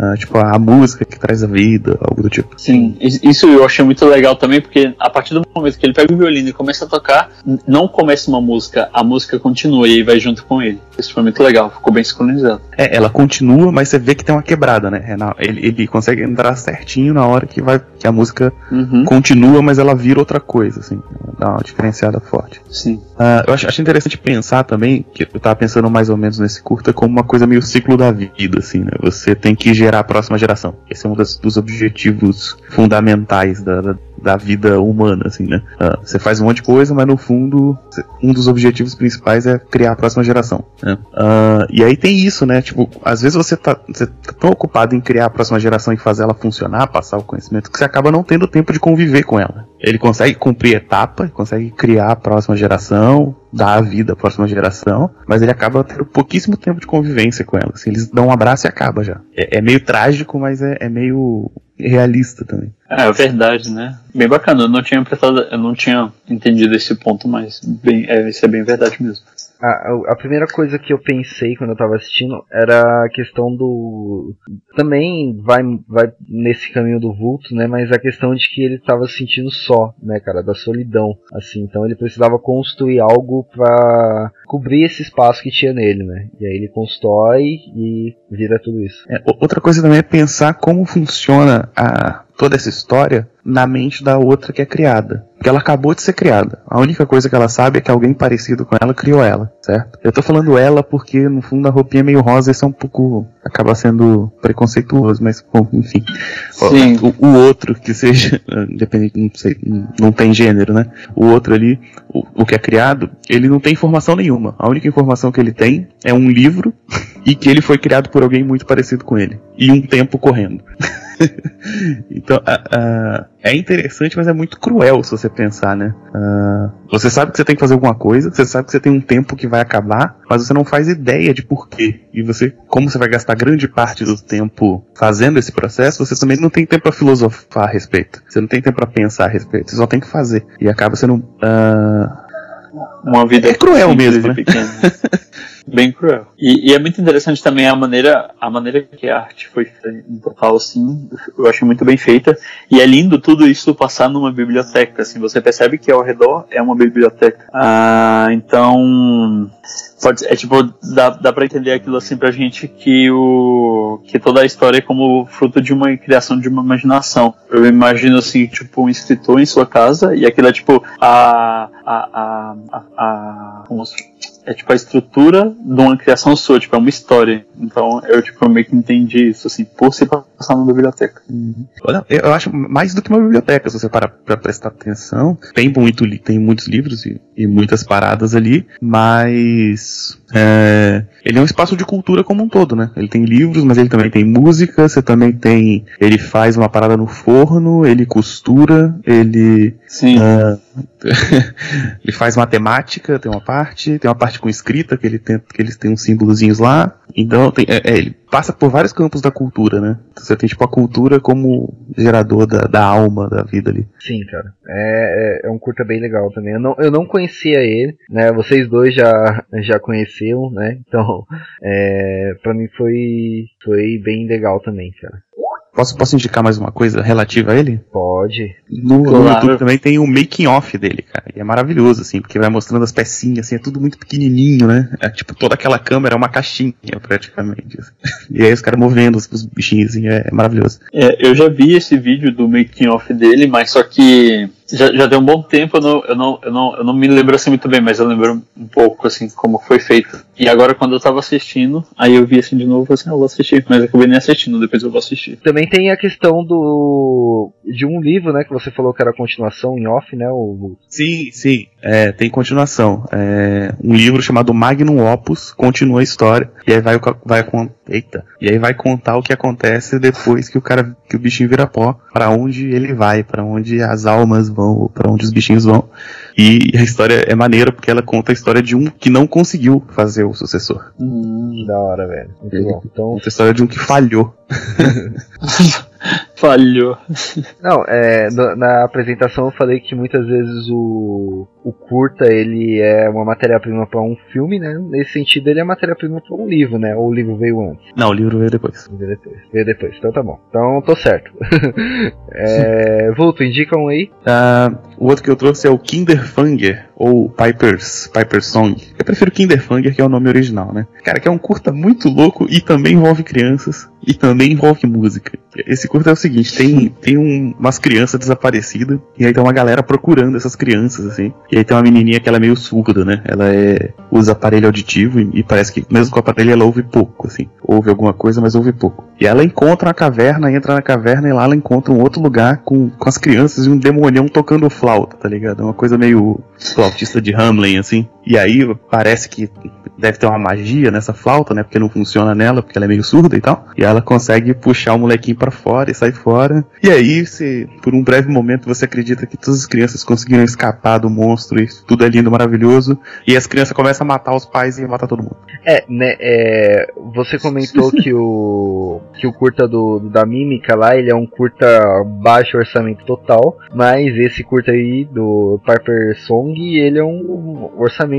Ah, tipo, a música que traz a vida, algo do tipo. Sim, is- isso eu achei muito legal também, porque a partir do momento que ele pega o violino e começa a tocar, não começa uma música, a música continua e aí vai junto com ele. Isso foi muito legal, ficou bem sincronizado. É, ela continua, mas você vê que tem uma quebrada, né? É ele, ele consegue entrar certinho na hora que vai que a música Uhum. continua, mas ela vira outra coisa, assim. Dá uma diferenciada forte. Sim. Ah, eu acho, acho interessante pensar também, que eu tava pensando mais ou menos nesse curta, como uma coisa meio ciclo da vida, assim, né? Você tem que gerar gerar a próxima geração. Esse é um das, dos objetivos fundamentais da, da, da vida humana, assim, né? Uh, você faz um monte de coisa, mas no fundo, um dos objetivos principais é criar a próxima geração. Né? Uh, e aí tem isso, né? Tipo, às vezes você tá, você tá tão ocupado em criar a próxima geração e fazer ela funcionar, passar o conhecimento, que você acaba não tendo tempo de conviver com ela. Ele consegue cumprir etapa, consegue criar a próxima geração, dar a vida à próxima geração, mas ele acaba tendo pouquíssimo tempo de convivência com ela. Assim, eles dão um abraço e acaba já. É, é meio trágico, mas é, é meio realista também. É, é verdade, né? Bem bacana. Eu não tinha eu não tinha entendido esse ponto, mas bem, é, isso é bem verdade mesmo. A, a, primeira coisa que eu pensei quando eu tava assistindo era a questão do. Também vai, vai nesse caminho do vulto, né? Mas a questão de que ele tava se sentindo só, né, cara? Da solidão. Assim, então ele precisava construir algo para cobrir esse espaço que tinha nele, né? E aí ele constrói e vira tudo isso. É, outra coisa também é pensar como funciona a toda essa história na mente da outra que é criada. Porque ela acabou de ser criada. A única coisa que ela sabe é que alguém parecido com ela criou ela, certo? Eu tô falando ela porque, no fundo, a roupinha é meio rosa e isso é um pouco. acaba sendo preconceituoso, mas, bom, enfim. Sim. O, o outro que seja. Independente, não sei, não tem gênero, né? O outro ali, o, o que é criado, ele não tem informação nenhuma. A única informação que ele tem é um livro e que ele foi criado por alguém muito parecido com ele. E um tempo correndo. então, uh, uh, é interessante, mas é muito cruel se você pensar, né? Uh, você sabe que você tem que fazer alguma coisa, você sabe que você tem um tempo que vai acabar, mas você não faz ideia de porquê. E você, como você vai gastar grande parte do tempo fazendo esse processo, você também não tem tempo para filosofar a respeito. Você não tem tempo para pensar a respeito. Você só tem que fazer. E acaba sendo. Uma vida é cruel mesmo, né? bem cruel. E, e, é muito interessante também a maneira, a maneira que a arte foi feita em total, assim, eu achei muito bem feita. E é lindo tudo isso passar numa biblioteca, assim, você percebe que ao redor é uma biblioteca. Ah, então, pode, é tipo, dá, dá pra entender aquilo assim pra gente que o, que toda a história é como fruto de uma criação de uma imaginação. Eu imagino assim, tipo, um escritor em sua casa e aquilo é tipo a, a, a, a, a é tipo a estrutura de uma criação sua, tipo, é uma história. Então eu tipo meio que entendi isso, assim, por se passar numa biblioteca. Uhum. Olha, eu acho mais do que uma biblioteca, se você parar pra prestar atenção. Tem, muito, tem muitos livros e, e muitas paradas ali, mas é, ele é um espaço de cultura como um todo, né? Ele tem livros, mas ele também tem música, você também tem. Ele faz uma parada no forno, ele costura, ele. Sim. Uh, ele faz matemática, tem uma parte, tem uma parte com escrita, que, ele tem, que eles têm uns símbolozinhos lá. Então, tem, é, é, ele passa por vários campos da cultura, né? Você tem, tipo, a cultura como gerador da, da alma da vida ali. Sim, cara. É, é, é, um curta bem legal também. Eu não, eu não conhecia ele, né? Vocês dois já, já conheciam, né? Então, é, pra mim foi, foi bem legal também, cara. Posso, posso indicar mais uma coisa relativa a ele? Pode. No, claro. no YouTube também tem o um making off dele, cara. E é maravilhoso, assim, porque vai mostrando as pecinhas, assim, é tudo muito pequenininho, né? É tipo, toda aquela câmera é uma caixinha, praticamente. Assim. E aí os caras movendo os, os bichinhos, assim, é, é maravilhoso. É, eu já vi esse vídeo do making off dele, mas só que já, já tem um bom tempo, eu não, eu, não, eu, não, eu não me lembro assim muito bem, mas eu lembro um pouco assim como foi feito. E agora quando eu tava assistindo, aí eu vi assim de novo, assim, ah, eu vou assistir, mas eu acabei nem assistindo, depois eu vou assistir. Também tem a questão do de um livro, né, que você falou que era a continuação em off, né, o Sim, sim, é, tem continuação. É, um livro chamado Magnum Opus continua a história e aí vai vai eita, e aí vai contar o que acontece depois que o cara que o bichinho vira pó, para onde ele vai, para onde as almas vão, para onde os bichinhos vão. E a história é maneira porque ela conta a história de um que não conseguiu fazer o sucessor. Hum, da hora, velho. Muito bom. Então, conta a história de um que falhou. Falhou. Não, é, na apresentação eu falei que muitas vezes o, o curta ele é uma matéria-prima para um filme, né? Nesse sentido ele é matéria-prima para um livro, né? Ou o livro veio antes? Não, o livro veio depois. Veio depois, veio depois. então tá bom. Então tô certo. é, Vulto, indicam aí. Uh, o outro que eu trouxe é o Kinderfanger, ou Piper's, Piper's Song. Eu prefiro Kinderfanger, que é o nome original, né? Cara, que é um curta muito louco e também envolve crianças e também envolve música. Esse curta é o seguinte, tem, tem um, umas crianças desaparecidas, e aí tem uma galera procurando essas crianças, assim. E aí tem uma menininha que ela é meio surda, né? Ela é, usa aparelho auditivo e, e parece que, mesmo com o aparelho, ela ouve pouco, assim. ouve alguma coisa, mas ouve pouco. E ela encontra a caverna, entra na caverna e lá ela encontra um outro lugar com, com as crianças e um demonião tocando flauta, tá ligado? É uma coisa meio flautista de Hamlin, assim. E aí parece que deve ter uma magia nessa flauta, né? Porque não funciona nela, porque ela é meio surda e tal. E ela consegue puxar o molequinho para fora e sai fora. E aí, se por um breve momento você acredita que todas as crianças conseguiram escapar do monstro e tudo é lindo, maravilhoso. E as crianças começam a matar os pais e matar todo mundo. É, né, é, você comentou que o que o curta do, da Mímica lá, ele é um curta baixo orçamento total, mas esse curta aí do Piper Song, ele é um orçamento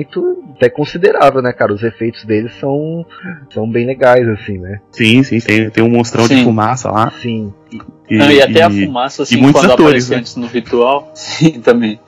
até considerável, né, cara? Os efeitos deles são são bem legais assim, né? Sim, sim, tem, tem um monstrão Sim. de fumaça lá. Sim. E, Não, e até a e- fumaça, assim, muitos quando atores, aparecia né? antes no ritual. Sim, também.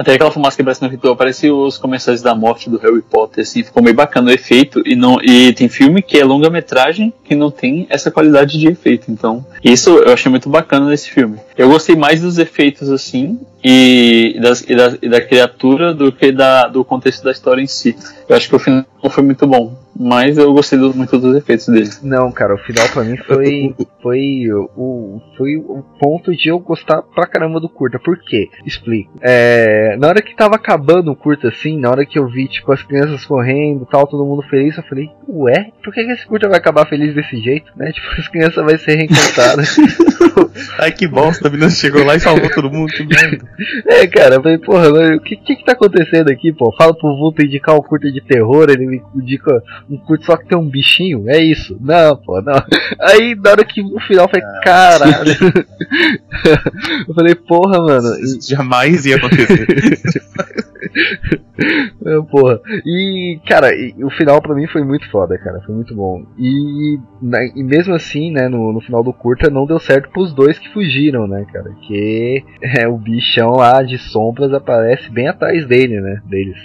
Até aquela fumaça que aparece no ritual, parece os comerciais da morte do Harry Potter, assim, ficou meio bacana o efeito. E, não, e tem filme que é longa-metragem que não tem essa qualidade de efeito. Então, isso eu achei muito bacana nesse filme. Eu gostei mais dos efeitos, assim, e, das, e, da, e da criatura do que da, do contexto da história em si. Eu acho que o final foi muito bom. Mas eu gostei do- muito dos efeitos dele. Não, cara, o final pra mim foi foi o foi o ponto de eu gostar pra caramba do curta. Por quê? Explico. É, na hora que tava acabando o curta assim, na hora que eu vi tipo as crianças correndo, tal, todo mundo feliz, eu falei, ué, por que, que esse curta vai acabar feliz desse jeito, né? Tipo, as crianças vão ser reencontradas. Ai que bosta, a menina chegou lá e salvou todo mundo, que merda. é, cara, eu falei, porra, mas o que, que que tá acontecendo aqui, pô? Fala pro Vulto indicar um curta de terror, ele me indica um curto só que tem um bichinho, é isso. Não, pô, não. Aí na hora que o final foi caralho. eu falei, porra, mano. Isso jamais ia acontecer. É, porra. E, cara, e o final pra mim foi muito foda, cara. Foi muito bom. E, na- e mesmo assim, né, no, no final do curta não deu certo pros dois que fugiram, né, cara? Que é, o bichão lá de sombras aparece bem atrás dele, né? Deles.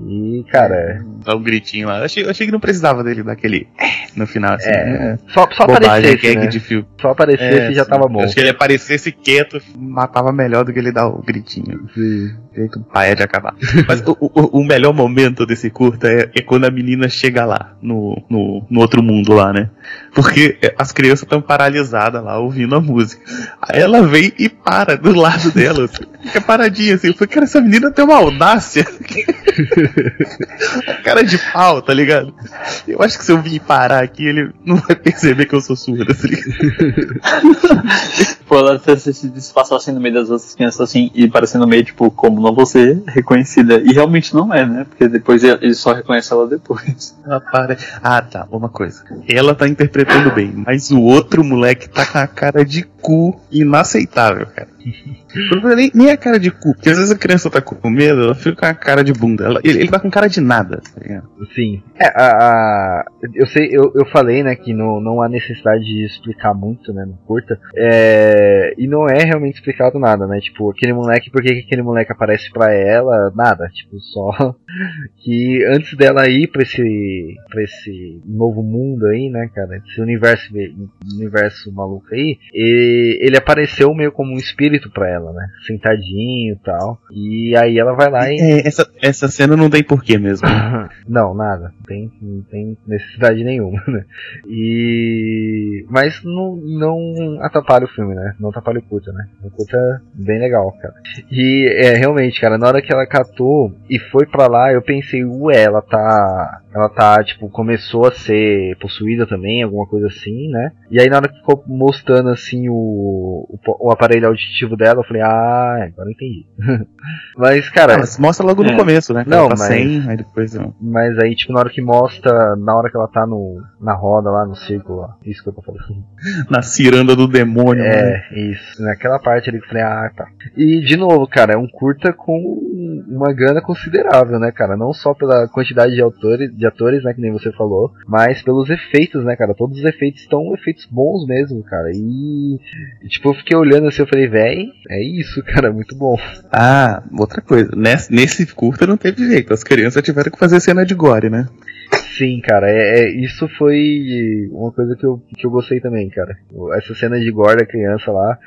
E, cara, Dá um gritinho lá. Eu achei, eu achei que não precisava dele daquele no final, assim. é. né? Só, só Bobagem, aparecesse, né? de filme. Só aparecesse já sim. tava bom. Acho que ele aparecesse quieto, matava melhor do que ele dar o gritinho. Sim. Jeito paia de acabar. Mas o, o, o melhor momento desse curta é, é quando a menina chega lá, no, no, no outro mundo lá, né? Porque as crianças estão paralisadas lá, ouvindo a música. Aí ela vem e para do lado dela, assim, fica paradinha assim. Eu falei, cara, essa menina tem uma audácia. Cara de pau, tá ligado? Eu acho que se eu vir parar aqui, ele não vai perceber que eu sou surda, tá ligado? Pô, ela se se disfarçar assim no meio das outras crianças assim e parecendo meio tipo, como não vou ser reconhecida. E realmente não é, né? Porque depois ele ele só reconhece ela depois. Ela para. Ah, tá. Uma coisa. Ela tá interpretando bem, mas o outro moleque tá com a cara de cu inaceitável, cara. Nem, nem a cara de cu, porque às vezes a criança tá com medo, ela fica com a cara de bunda. Ela- ele, ele tá com cara de nada, tá ligado? Sim. É, a, a- eu sei, eu, eu falei, né, que não, não há necessidade de explicar muito, né, no curta. É, e não é realmente explicado nada, né? Tipo, aquele moleque, por que que aquele moleque aparece pra ela? Nada, tipo, só que antes dela ir pra esse, pra esse novo mundo aí, né, cara, esse universo, universo maluco aí, ele apareceu meio como um espírito pra ela, né? Sentadinho e tal. E aí ela vai lá e É, essa, essa cena não tem porquê mesmo. não, nada. Não tem, não tem necessidade nenhuma, né? E. Mas não, não atrapalha o filme, né? Não atrapalha o curta, né? O curta é bem legal, cara. E é realmente, cara, na hora que ela catou e foi pra lá, eu pensei, ué, ela tá. Ela tá, tipo, começou a ser possuída também, alguma coisa assim, né? E aí na hora que ficou mostrando assim o, o, o aparelho auditivo dela, eu falei, ah, agora eu entendi. mas, cara. Mas mostra logo no É. começo, né? Não, tá mas- sem, aí depois. ó. Mas aí, tipo, na hora que mostra, na hora que ela tá no, na roda lá, no círculo lá, isso que eu tô falando. Na ciranda do demônio. né? É, isso. Naquela parte ali que eu falei, ah, tá. E, de novo, cara, é um curta com uma grana considerável, né, cara? Não só pela quantidade de autores, de atores, né, que nem você falou, mas pelos efeitos, né, cara? Todos os efeitos estão efeitos bons mesmo, cara. E, tipo, eu fiquei olhando assim, eu falei, véi, é isso, cara, muito bom. Ah, outra coisa. Nesse, nesse curta não teve jeito. As crianças tiveram que fazer cena de gore, né? Sim, cara, é, é, isso foi uma coisa que eu, que eu gostei também, cara. Essa cena de gore da criança lá.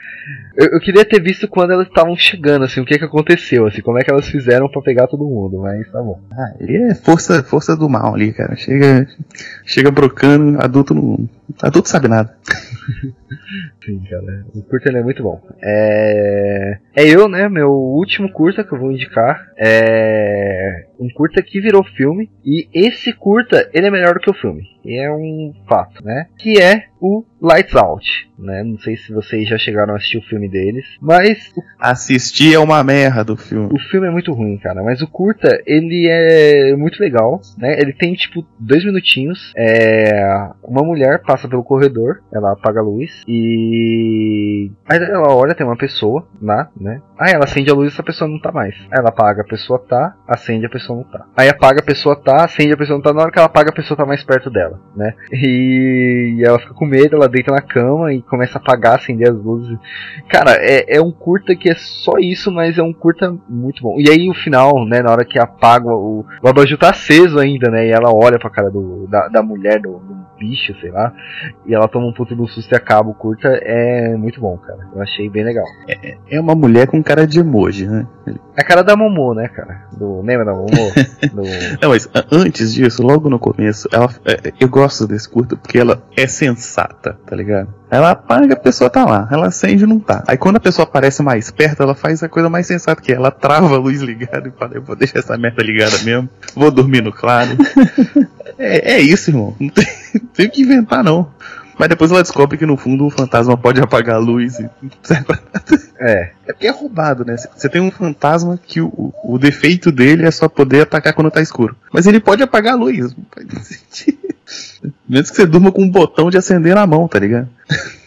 Eu, eu queria ter visto quando elas estavam chegando, assim, o que que aconteceu, assim, como é que elas fizeram para pegar todo mundo, mas tá bom. Ah, é força, força do mal ali, cara. Chega, chega brocando, adulto não. Adulto sabe nada. Sim, cara. O curta é muito bom. É... é eu, né? Meu último curta que eu vou indicar. É um curta que virou filme. E esse curta, ele é melhor do que o filme. E é um fato, né? Que é o Lights Out, né? Não sei se vocês já chegaram a assistir o filme deles, mas assistir é uma merda do filme. O filme é muito ruim, cara, mas o curta ele é muito legal, né? Ele tem tipo dois minutinhos. É uma mulher passa pelo corredor, ela apaga a luz e aí ela olha tem uma pessoa lá, né? Aí ela acende a luz e essa pessoa não tá mais. Aí ela apaga a pessoa tá, acende a pessoa não tá. Aí apaga a pessoa tá, acende a pessoa não tá. Na hora que ela apaga a pessoa tá mais perto dela, né? E, e ela fica com medo, ela deita na cama e começa a apagar, acender as luzes. Cara, é, é um curta que é só isso, mas é um curta muito bom. E aí o final, né? Na hora que apaga o, o abajur tá aceso ainda, né? E ela olha pra cara do, da, da mulher, do, do bicho, sei lá. E ela toma um puto do susto e acaba o curta. É muito bom, cara. Eu achei bem legal. É, é uma mulher com cara de emoji, né? É a cara da Momo, né, cara? Do, lembra da Momo? Do... Não, mas antes disso, logo no começo, ela, é, eu gosto desse curto porque ela é sensata, tá ligado? Ela apaga, a pessoa tá lá. Ela acende e não tá. Aí quando a pessoa aparece mais perto, ela faz a coisa mais sensata que é. Ela trava a luz ligada e fala, eu vou deixar essa merda ligada mesmo. Vou dormir no claro. é, é isso, irmão. Não tem, o que inventar, não. Mas depois ela descobre que no fundo o fantasma pode apagar a luz e. É. É porque é roubado, né? Você tem um fantasma que o, o defeito dele é só poder atacar quando tá escuro. Mas ele pode apagar a luz. Não faz sentido. Menos que você durma com um botão de acender na mão, tá ligado?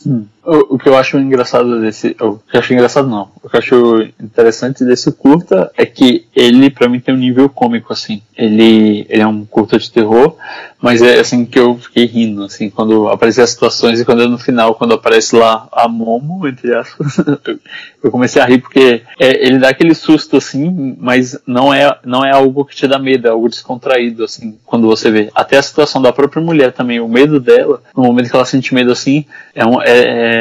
Hum. O, que eu acho engraçado desse. O que eu acho engraçado não. O que eu acho interessante desse curta é que ele, pra mim, tem um nível cômico, assim. Ele, ele é um curta de terror, mas é assim que eu fiquei rindo, assim, quando apareciam as situações e quando no final, quando aparece lá a Momo, entre aspas, eu comecei a rir porque é, ele dá aquele susto, assim, mas não é, não é algo que te dá medo, é algo descontraído, assim, quando você vê. Até a situação da própria mulher também, o medo dela, no momento que ela sente medo assim, é, um, é, é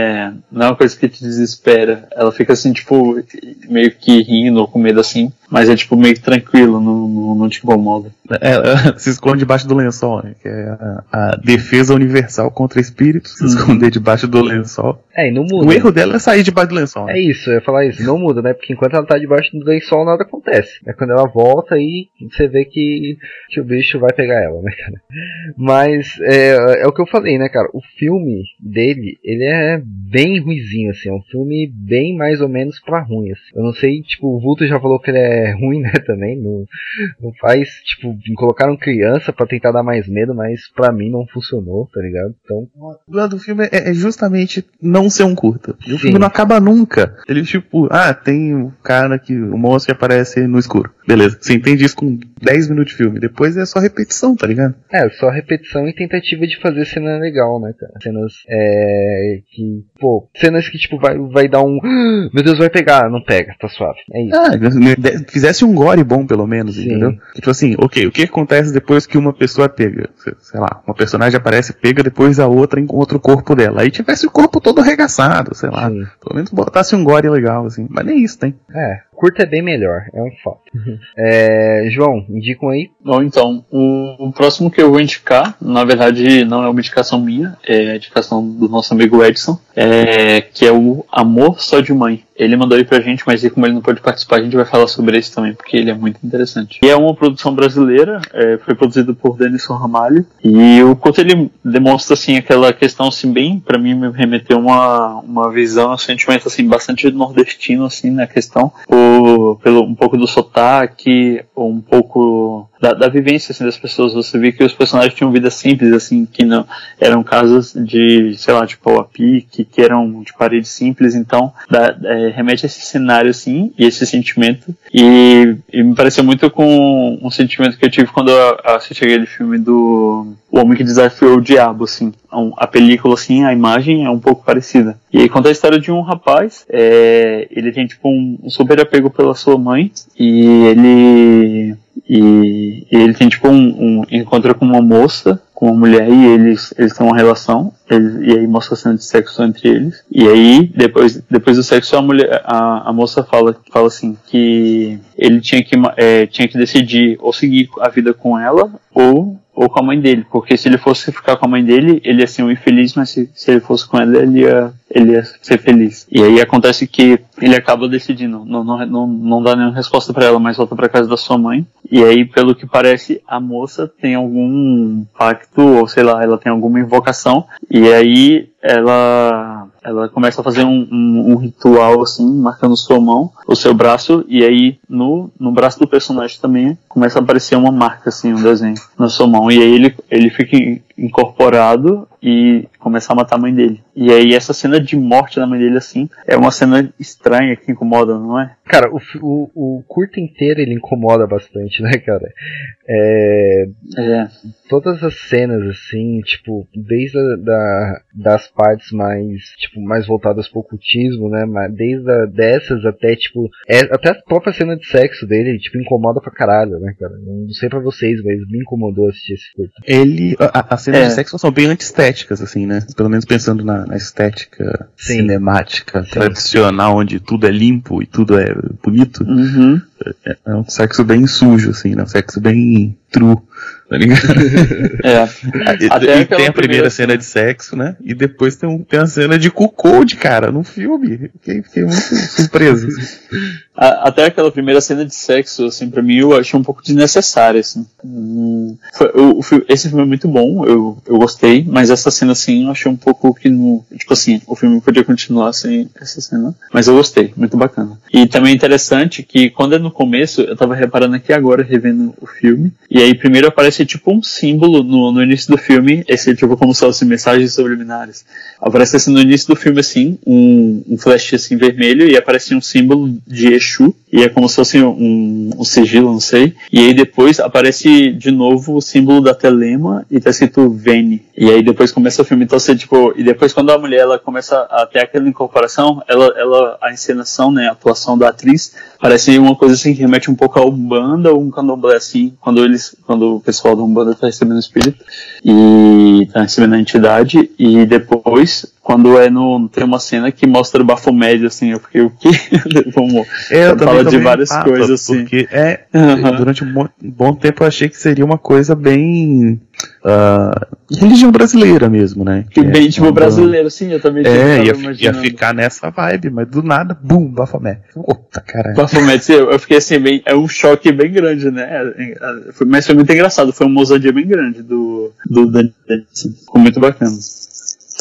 não é uma coisa que te desespera. Ela fica assim, tipo, meio que rindo ou com medo assim. Mas é tipo meio tranquilo, não, não, não te incomoda. É, ela se esconde debaixo do lençol, né? Que é a, a defesa universal contra espíritos, se uhum. esconder debaixo do lençol. É, e não muda. O erro dela é sair debaixo do lençol. Né? É isso, eu ia falar isso, não muda, né? Porque enquanto ela tá debaixo do lençol, nada acontece. É quando ela volta aí você vê que, que o bicho vai pegar ela, né, cara? Mas é, é o que eu falei, né, cara? O filme dele, ele é bem ruizinho, assim. É um filme bem mais ou menos pra ruim, assim. Eu não sei, tipo, o Vulto já falou que ele é é ruim, né, também. Não, não faz, tipo, colocaram criança para tentar dar mais medo, mas para mim não funcionou, tá ligado? Então. O problema do filme é, é, justamente não ser um curta. E o filme não acaba nunca. Ele, tipo, ah, tem o cara que. o monstro que aparece no escuro. Beleza. Você entende isso com 10 minutos de filme. Depois é só repetição, tá ligado? É, só repetição e tentativa de fazer cena legal, né, cara? Cenas é, que, pô, cenas que, tipo, vai, vai dar um. Meu Deus, vai pegar. Não pega, tá suave. É isso. Ah, fizesse um gore bom, pelo menos, Sim. entendeu? Tipo assim, ok, o que acontece depois que uma pessoa pega? Sei lá, uma personagem aparece pega, depois a outra encontra o corpo dela. Aí tivesse o corpo todo arregaçado, sei lá. Sim. Pelo menos botasse um gore legal, assim. Mas nem isso tem. É, curta é bem melhor, é um fato. Uhum. É, João, indicam aí. Bom, então, o, o, próximo que eu vou indicar, na verdade, não é uma indicação minha, é a indicação do nosso amigo Edson, é, que é o Amor Só de Mãe. Ele mandou aí pra gente, mas como ele não pode participar, a gente vai falar sobre esse também, porque ele é muito interessante. E é uma produção brasileira, é, foi produzido por Denison Ramalho, e o quanto ele demonstra, assim, aquela questão, assim, bem, para mim, me remeteu uma, uma visão, um sentimento, assim, bastante nordestino, assim, na questão, o, pelo, um pouco do sotaque, um pouco da, da, vivência assim, das pessoas. Você vê que os personagens tinham vida simples, assim, que não eram casas de, sei lá, de pau a pique, que eram de parede simples, então da, é, remete a esse cenário assim e esse sentimento. E, e, me pareceu muito com um sentimento que eu tive quando eu assisti aquele filme do O Homem que Desafiou o Diabo, assim. A película, assim, a imagem é um pouco parecida. E aí conta a história de um rapaz, é, ele tem tipo um, um super apego pela sua mãe e ele e, E ele tem tipo um, um encontra com uma moça com uma mulher e eles, eles têm uma relação, eles, e aí mostra cena de sexo entre eles. E aí, depois, depois do sexo, a mulher, a, a moça fala, fala assim, que ele tinha que, é, tinha que decidir ou seguir a vida com ela ou ou com a mãe dele, porque se ele fosse ficar com a mãe dele, ele ia ser um infeliz, mas se, se ele fosse com ela, ele ia, ele ia ser feliz. E aí acontece que ele acaba decidindo, não, não, não, não dá nenhuma resposta para ela, mas volta para casa da sua mãe. E aí, pelo que parece, a moça tem algum pacto, ou sei lá, ela tem alguma invocação, e aí ela ela começa a fazer um, um, um, ritual assim, marcando sua mão, o seu braço, e aí no, no braço do personagem também começa a aparecer uma marca, assim, um desenho na sua mão. E aí ele, ele fica incorporado e começar a matar a mãe dele. E aí essa cena de morte da mãe dele, assim, é uma cena estranha que incomoda, não é? Cara, o, o, o curto inteiro ele incomoda bastante, né, cara? É, é. Todas as cenas, assim, tipo, desde a, da, das partes mais, tipo, mais voltadas pro ocultismo, né, mas desde a, dessas até, tipo, é, até a própria cena de sexo dele, tipo, incomoda pra caralho, né, cara? Não sei pra vocês, mas me incomodou assistir esse curto. Ele, a, as cenas é. de sexo são bem antiestéticas, assim, né? Pelo menos pensando na, na estética Sim. cinemática Sim. tradicional, onde tudo é limpo e tudo é bonito. Uhum. É, é um sexo bem sujo, assim, né? Um sexo bem true tá ligado? É. e, e tem a primeira cena de sexo, né? E depois tem, um, tem a cena de cuckold, cara, no filme. Fiquei, fiquei muito surpreso. Até aquela primeira cena de sexo, assim, pra mim eu achei um pouco desnecessária, assim. Hum, foi, o, esse filme é muito bom, eu, eu gostei, mas essa cena, assim, eu achei um pouco que no. Tipo assim, o filme podia continuar sem essa cena. Mas eu gostei, muito bacana. E também é interessante que quando é no começo, eu tava reparando aqui agora, revendo o filme, e aí primeiro aparece aparece tipo um símbolo no, no início do filme, esse tipo como se fosse mensagens subliminares. Aparece assim no início do filme assim, um, um flash assim vermelho e aparece um símbolo de Exu, e é como se fosse um, um sigilo, não sei. E aí depois aparece de novo o símbolo da Telema e tá escrito Vene. E aí depois começa o filme, então você tipo, e depois quando a mulher ela começa a ter aquela incorporação, ela, ela a encenação, né, a atuação da atriz, parece uma coisa assim que remete um pouco a Umbanda ou um candomblé assim, quando eles, quando o pessoal da Umbanda tá recebendo espírito e tá recebendo a entidade e depois quando é no. Tem uma cena que mostra o Baphomet, assim, eu fiquei, o? Vamos. É, eu fala de várias coisas, assim. Porque é. Uhum. Durante um bom, tempo eu achei que seria uma coisa bem. Uh, religião brasileira mesmo, né? Que bem, é, tipo, brasileiro, sim, eu também É, ia, ia, ficar nessa vibe, mas do nada, bum, Baphomet. Puta caralho. Sim, eu fiquei assim, bem, é um choque bem grande, né? Mas foi muito engraçado, foi uma ousadia bem grande do, do Daniel, assim, ficou muito bacana.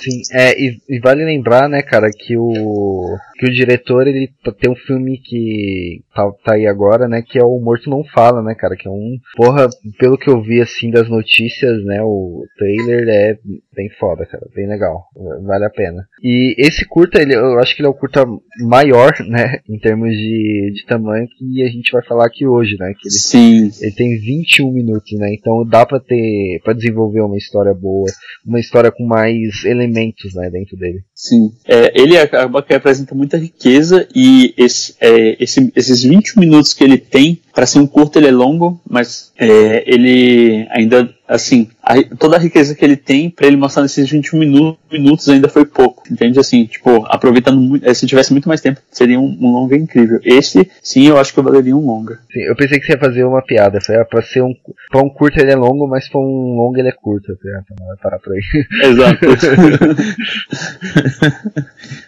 Sim, é, e, e, vale lembrar, né, cara, que o que o diretor, ele tem um filme que tá, tá, aí agora, né, que é o Morto Não Fala, né, cara, que é um, porra, pelo que eu vi, assim, das notícias, né, o trailer é bem foda, cara, bem legal, vale a pena. E esse curta, ele, eu acho que ele é o curta maior, né, em termos de, de tamanho, que a gente vai falar aqui hoje, né, que ele, Sim. ele tem 21 minutos, né, então dá pra ter, pra desenvolver uma história boa, uma história com mais elementos, né, dentro dele. Sim, é, ele acaba que apresenta muita riqueza e esse, é, esse, esses 20 minutos que ele tem, para ser um curto ele é longo, mas é, ele ainda assim, a, toda a riqueza que ele tem, para ele mostrar nesses 21 minutos, minutos ainda foi pouco, entende? Assim, tipo, aproveitando muito, se tivesse muito mais tempo, seria um, um longa incrível. Esse, sim, eu acho que eu valeria um longa. Sim, eu pensei que você ia fazer uma piada, foi pra ser um, pra um curto ele é longo, mas pra um longo ele é curto, não vai parar por aí. Exato.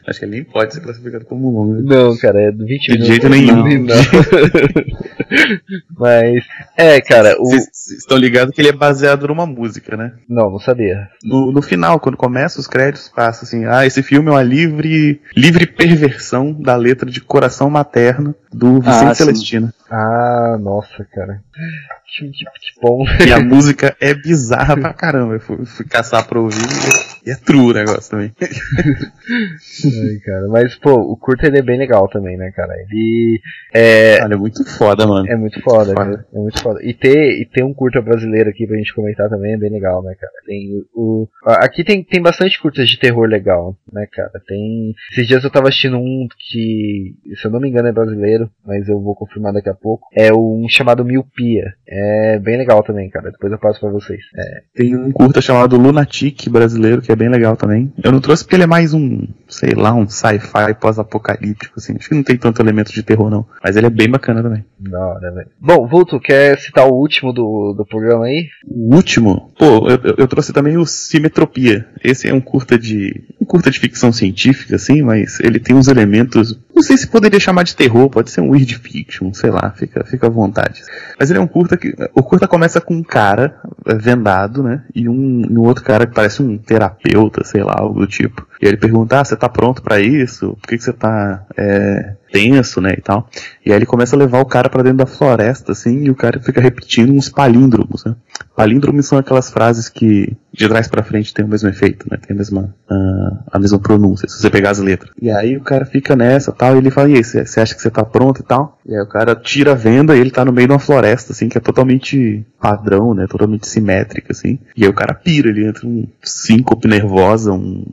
acho que ele nem pode ser classificado como longo. Não, cara, é 20 De minutos. De jeito nenhum. Não. mas, é, cara, o... Vocês estão ligados que ele é baseado numa música, né? Não, não sabia. No, no final, quando começa os créditos, passa assim: ah, esse filme é uma livre, livre perversão da letra de Coração Materno do Vicente ah, Celestino. Ah, nossa, cara. Que, que, que, bom. E a música é bizarra pra caramba. Eu fui, fui caçar pra ouvir e é true o negócio também. Ai, cara. Mas, pô, o curto ele é bem legal também, né, cara? Ele é. Olha, é muito foda, mano. É muito foda, foda. É muito foda. E ter, e ter um curta brasileiro aqui pra gente comentar também bem legal, né, cara? Tem o. Aqui tem, tem bastante curtas de terror legal, né, cara? Tem. Esses dias eu tava assistindo um que, se eu não me engano, é brasileiro, mas eu vou confirmar daqui a pouco. É um chamado Miopia. É É bem legal também, cara. Depois eu passo pra vocês. É. Tem um curta chamado Lunatic brasileiro, que é bem legal também. Eu não trouxe porque ele é mais um, sei lá, um sci-fi pós-apocalíptico, assim. Acho que não tem tanto elemento de terror, não. Mas ele é bem bacana também. Da hora, velho. Bom, Vulto, quer citar o último do, do programa aí? O último? Pô, eu, eu trouxe também o Simetropia. Esse é um curta de. um curta de ficção científica, assim, mas ele tem uns elementos. Não sei se poderia chamar de terror, pode ser um weird fiction, sei lá, fica, fica à vontade. Mas ele é um curta que. O curta começa com um cara vendado, né? E um, um outro cara que parece um terapeuta, sei lá, algo do tipo. E ele pergunta, ah, você tá pronto para isso? Por que, que você tá é, tenso, né, e tal? E aí ele começa a levar o cara para dentro da floresta, assim, e o cara fica repetindo uns palíndromos, né? Palíndromos são aquelas frases que de trás para frente tem o mesmo efeito, né? Tem a mesma, uh, a mesma pronúncia, se você pegar as letras. E aí o cara fica nessa tal, e ele fala, e aí, você acha que você tá pronto e tal? E aí o cara tira a venda e ele tá no meio de uma floresta, assim, que é totalmente padrão, né? Totalmente simétrica, assim. E aí o cara pira, ele entra um síncope nervosa, um,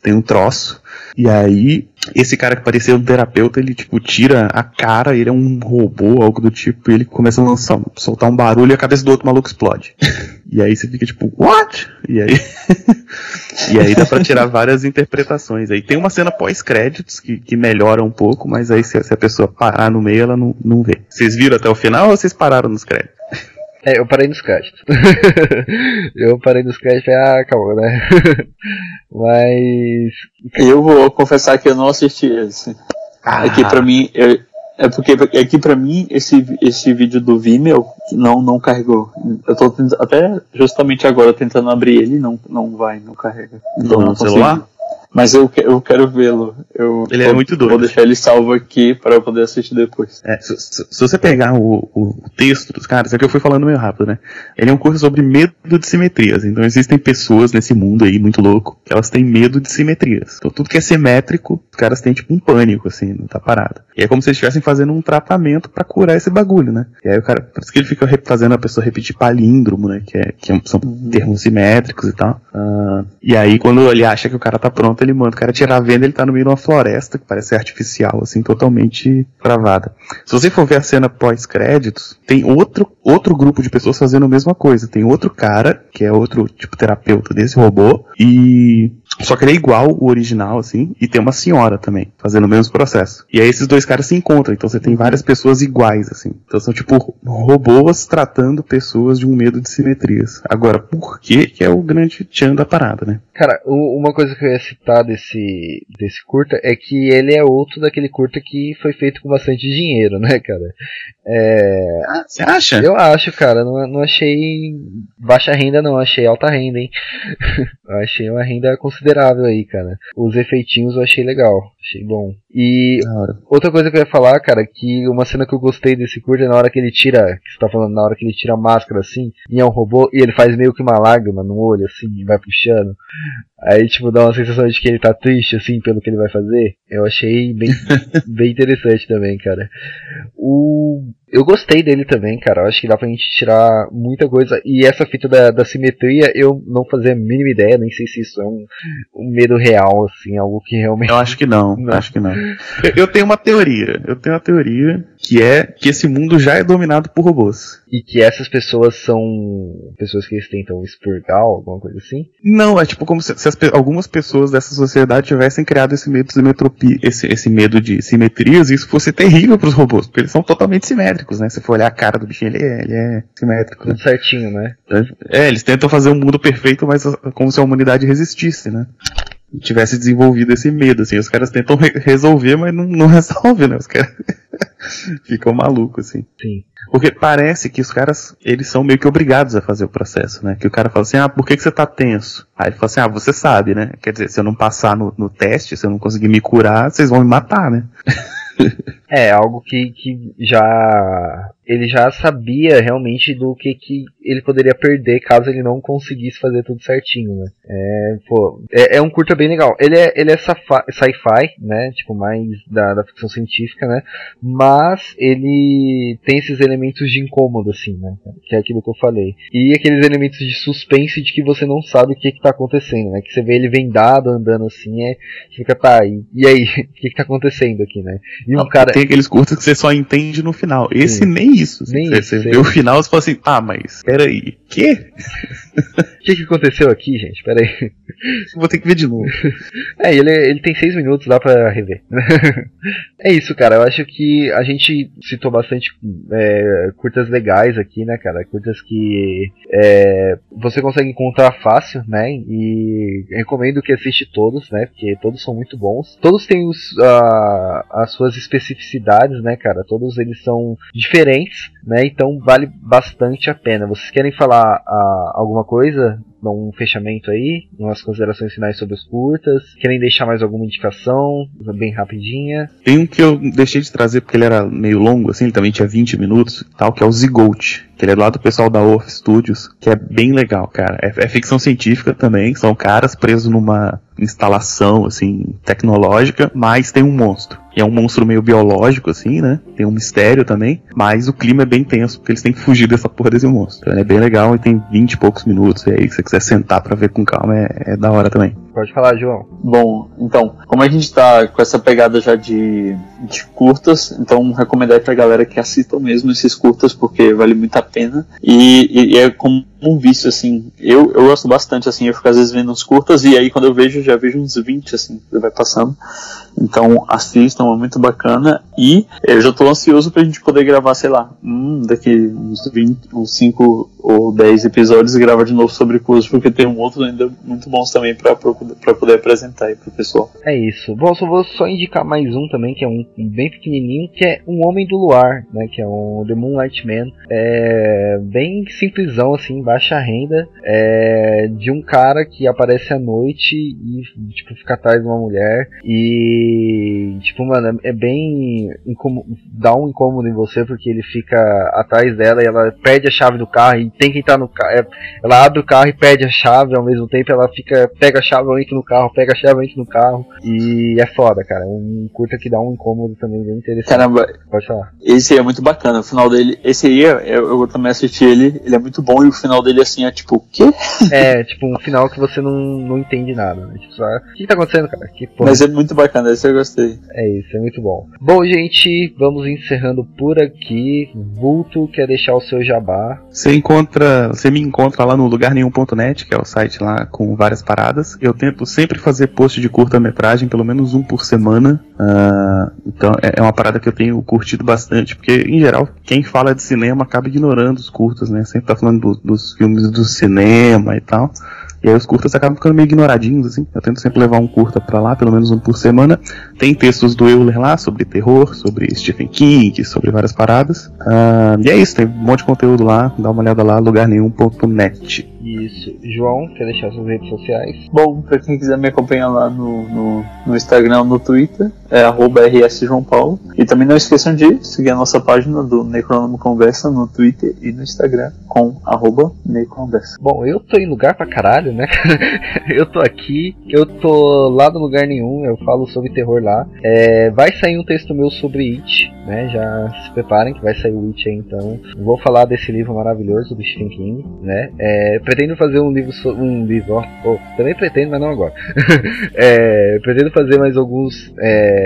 tem um troço. E aí, esse cara que parecia um terapeuta, ele, tipo, tira a cara, ele é um robô, algo do tipo, e ele começa a lançar, soltar um barulho e a cabeça do outro maluco explode. e aí você fica tipo, what? E aí. e aí dá pra tirar várias interpretações. Aí tem uma cena pós-créditos que, que melhora um pouco, mas aí se, se, a pessoa parar no meio, ela não, não vê. Vocês viram até o final ou vocês pararam nos créditos? É, eu parei nos créditos. eu parei nos créditos e ah, acabou, né? Mas. Eu vou confessar que eu não assisti esse. Ah. Aqui pra mim, eu, é porque aqui pra mim esse, esse vídeo do Vimeo não, não carregou. Eu tô até justamente agora tentando abrir ele não não vai, não carrega. Então no não celular? Mas eu, eu quero vê-lo. ele é vou, é muito doido. Vou deixar ele salvo aqui para eu poder assistir depois. É, se, se, se, você pegar o, o, texto dos caras, é que eu fui falando meio rápido, né? Ele é um curso sobre medo de simetrias. Então existem pessoas nesse mundo aí muito louco que elas têm medo de simetrias. Então tudo que é simétrico, os caras têm tipo um pânico, assim, não tá parado. E é como se eles estivessem fazendo um tratamento para curar esse bagulho, né? E aí o cara, por isso que ele fica fazendo a pessoa repetir palíndromo, né? Que, é, que é são uhum. termos simétricos e tal. Uh, e aí quando ele acha que o cara tá pronto, ele manda o cara tirar a venda, ele tá no meio de uma floresta que parece artificial, assim, totalmente travada. Se você for ver a cena pós-créditos, tem outro, outro grupo de pessoas fazendo a mesma coisa. Tem outro cara, que é outro tipo terapeuta desse robô, e só que ele é igual o original, assim, e tem uma senhora também, fazendo o mesmo processo. E aí esses dois caras se encontram, então você tem várias pessoas iguais, assim. Então são tipo robôs tratando pessoas de um medo de simetrias. Agora, por que que é o grande tchan da parada, né? Cara, uma coisa que eu ia citar desse, desse curta é que ele é outro daquele curta que foi feito com bastante dinheiro, né, cara? É... Ah, você acha? Eu acho, cara. Não, não achei baixa renda, não. Achei alta renda, hein? achei uma renda considerável aí, cara. Os efeitinhos eu achei legal. Achei bom. E outra coisa que eu ia falar, cara, que uma cena que eu gostei desse curto é na hora que ele tira, que você tá falando, na hora que ele tira a máscara assim, e é um robô, e ele faz meio que uma lágrima no olho, assim, e vai puxando. Aí, tipo, dá uma sensação de que ele tá triste, assim, pelo que ele vai fazer. Eu achei bem, bem interessante também, cara. O... Eu gostei dele também, cara. Eu acho que dá pra gente tirar muita coisa. E essa fita da, da simetria, eu não fazia a mínima ideia, nem sei se isso é um, um medo real, assim, algo que realmente. Eu acho que não, não. acho que não. Eu, eu tenho uma teoria. Eu tenho uma teoria que é que esse mundo já é dominado por robôs. E que essas pessoas são pessoas que eles tentam expurgar, alguma coisa assim? Não, é tipo como se, se as, algumas pessoas dessa sociedade tivessem criado esse medo de simetropia, esse, esse medo de simetrias, e isso fosse terrível para os robôs, porque eles são totalmente simétricos, né? Se for olhar a cara do bichinho, ele é, ele é simétrico. Tudo né? certinho, né? É, eles tentam fazer um mundo perfeito, mas como se a humanidade resistisse, né? tivesse desenvolvido esse medo, assim. Os caras tentam re resolver, mas não, não resolve, né? Os caras ficam malucos, assim. Sim. Porque parece que os caras, eles são meio que obrigados a fazer o processo, né? Que o cara fala assim, ah, por que, que você tá tenso? Aí ele fala assim, ah, você sabe, né? Quer dizer, se eu não passar no, no teste, se eu não conseguir me curar, vocês vão me matar, né? é, algo que, que já ele já sabia realmente do que, que ele poderia perder caso ele não conseguisse fazer tudo certinho, né? É, pô, é, é um curta bem legal. Ele é, ele é sci-fi, né? Tipo, mais da, da ficção científica, né? Mas ele tem esses elementos de incômodo, assim, né? Que é aquilo que eu falei. E aqueles elementos de suspense de que você não sabe o que, que tá acontecendo, né? Que você vê ele vendado andando assim, é, fica, tá, e, e aí? O que, que tá acontecendo aqui, né? E um cara. Tem aqueles curtas que você só entende no final. Esse Sim. nem isso. Assim. Nem você, isso, você vê o final e fala assim, ah, mas peraí, quê? O que, que aconteceu aqui, gente? Pera aí. Vou ter que ver de novo. É, ele, ele tem seis minutos, dá pra rever. é isso, cara. Eu acho que a gente citou bastante é, curtas legais aqui, né, cara? Curtas que é, você consegue encontrar fácil, né? E recomendo que assiste todos, né? Porque todos são muito bons. Todos têm os, a- as suas especificidades, né, cara? Todos eles são diferentes, né? Então vale bastante a pena. Vocês querem falar ah, alguma coisa? Um fechamento aí, umas considerações finais sobre os curtas. Querem deixar mais alguma indicação? Bem rapidinha. Tem um que eu deixei de trazer porque ele era meio longo, assim, ele também tinha 20 minutos e tal, que é o Zigote. Que ele é lá do pessoal da Orf Studios, que é bem legal, cara. É, é ficção científica também, são caras presos numa instalação, assim, tecnológica, mas tem um monstro. E é um monstro meio biológico, assim, né? Tem um mistério também, mas o clima é bem tenso, porque eles têm que fugir dessa porra desse monstro. Então, ele é bem legal e tem 20 e poucos minutos, e aí se você quiser sentar pra ver com calma, é, é da hora também. Pode falar, João. Bom, então, como a gente tá com essa pegada já de, de curtas, então recomendar pra galera que assistam mesmo esses curtas, porque vale muito a pena. E, e- é como um vício, assim. Eu, eu gosto bastante, assim, eu fico às vezes vendo uns curtas, e aí quando eu vejo, já vejo uns 20, assim, que vai passando. Então assistam, é muito bacana. E eu já tô ansioso pra gente poder gravar, sei lá, hum, daqui uns 20, uns 5 ou 10 episódios gravar de novo sobre cursos, porque tem um outro ainda muito bons também pra poder apresentar aí pro pessoal. É isso. Bom, só vou só indicar mais um também, que é um bem pequenininho, que é Um Homem do Luar, né? Que é um The Moonlight Man. É bem simplesão, assim, baixa renda. É de um cara que aparece à noite e, tipo, fica atrás de uma mulher. E, tipo, mano, é bem. incômodo- dá um incômodo em você, porque ele fica atrás dela e ela perde a chave do carro e tem que entrar no carro. Ela abre o carro e perde a chave ao mesmo tempo. Ela fica, pega a chave, entra no carro, pega a chave, entra no carro. E é foda, cara. É um curta que dá um incômodo também bem interessante. Caramba, Pode falar. esse aí é muito bacana. O final dele, esse aí eu, eu também assisti ele, ele é muito bom e o final dele assim é tipo, o quê? É, tipo, um final que você não, não entende nada. Né? Tipo, só, o que tá acontecendo, cara? Que porra. Mas é muito bacana, esse eu gostei. É isso, é muito bom. Bom, gente, vamos encerrando por aqui. Vulto quer deixar o seu jabá. Você encontra, você me encontra lá no lugarnenhum.net, que é o site lá com várias paradas. Eu tento sempre fazer post de curta-metragem, pelo menos um por semana. Ah, então é é uma parada que eu tenho curtido bastante, porque em geral quem fala de cinema acaba ignorando os curtas, né? Sempre tá falando do- dos filmes do cinema e tal. E aí os curtas acabam ficando meio ignoradinhos, assim. Eu tento sempre levar um curta pra lá, pelo menos um por semana. Tem textos do Euler lá sobre terror, sobre Stephen King, sobre várias paradas. Ah, e é isso, tem um monte de conteúdo lá. Dá uma olhada lá, lugarnenhum.net. Isso. João, quer deixar suas redes sociais? Bom, pra quem quiser me acompanhar lá no, no, no Instagram, no Twitter, é arroba RS João Paulo. E também não esqueçam de seguir a nossa página do Necronome Conversa no Twitter e no Instagram com arroba Neconversa. Bom, eu tô em lugar pra caralho, né? eu tô aqui, eu tô lá no lugar nenhum, eu falo sobre terror lá. É, vai sair um texto meu sobre It, né? Já se preparem que vai sair o It aí então. Vou falar desse livro maravilhoso do Stephen King, né? É, pretendo fazer um livro, so- um livro, ó, ó, também pretendo, mas não agora. É, pretendo fazer mais alguns é,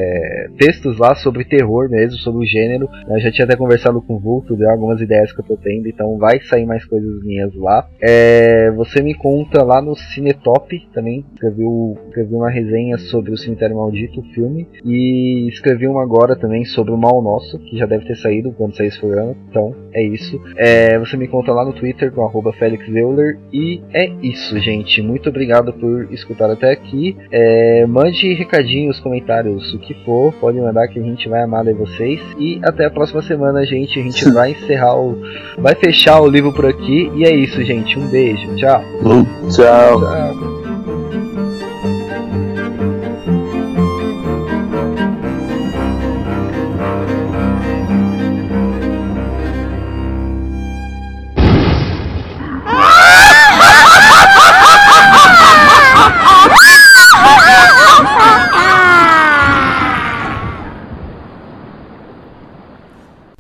textos lá sobre terror mesmo, sobre o gênero. Eu já tinha até conversado com o Vulto, deu algumas ideias que eu tô tendo, então vai sair mais coisas minhas lá. É, você me conta lá no Cinetop também. Escrevi, o- escrevi uma resenha sobre o Cemitério Maldito, o filme. E escrevi uma agora também sobre o Mal Nosso, que já deve ter saído quando sair esse programa. Então, é isso. É, você me conta lá no Twitter com arroba Felix Euler. E é isso, gente. Muito obrigado por escutar até aqui. É, mande recadinhos, comentários, o que for. Pode mandar que a gente vai amar ler vocês. E até a próxima semana, gente. A gente vai encerrar o. Vai fechar o livro por aqui. E é isso, gente. Um beijo. Tchau. Tchau! Tchau.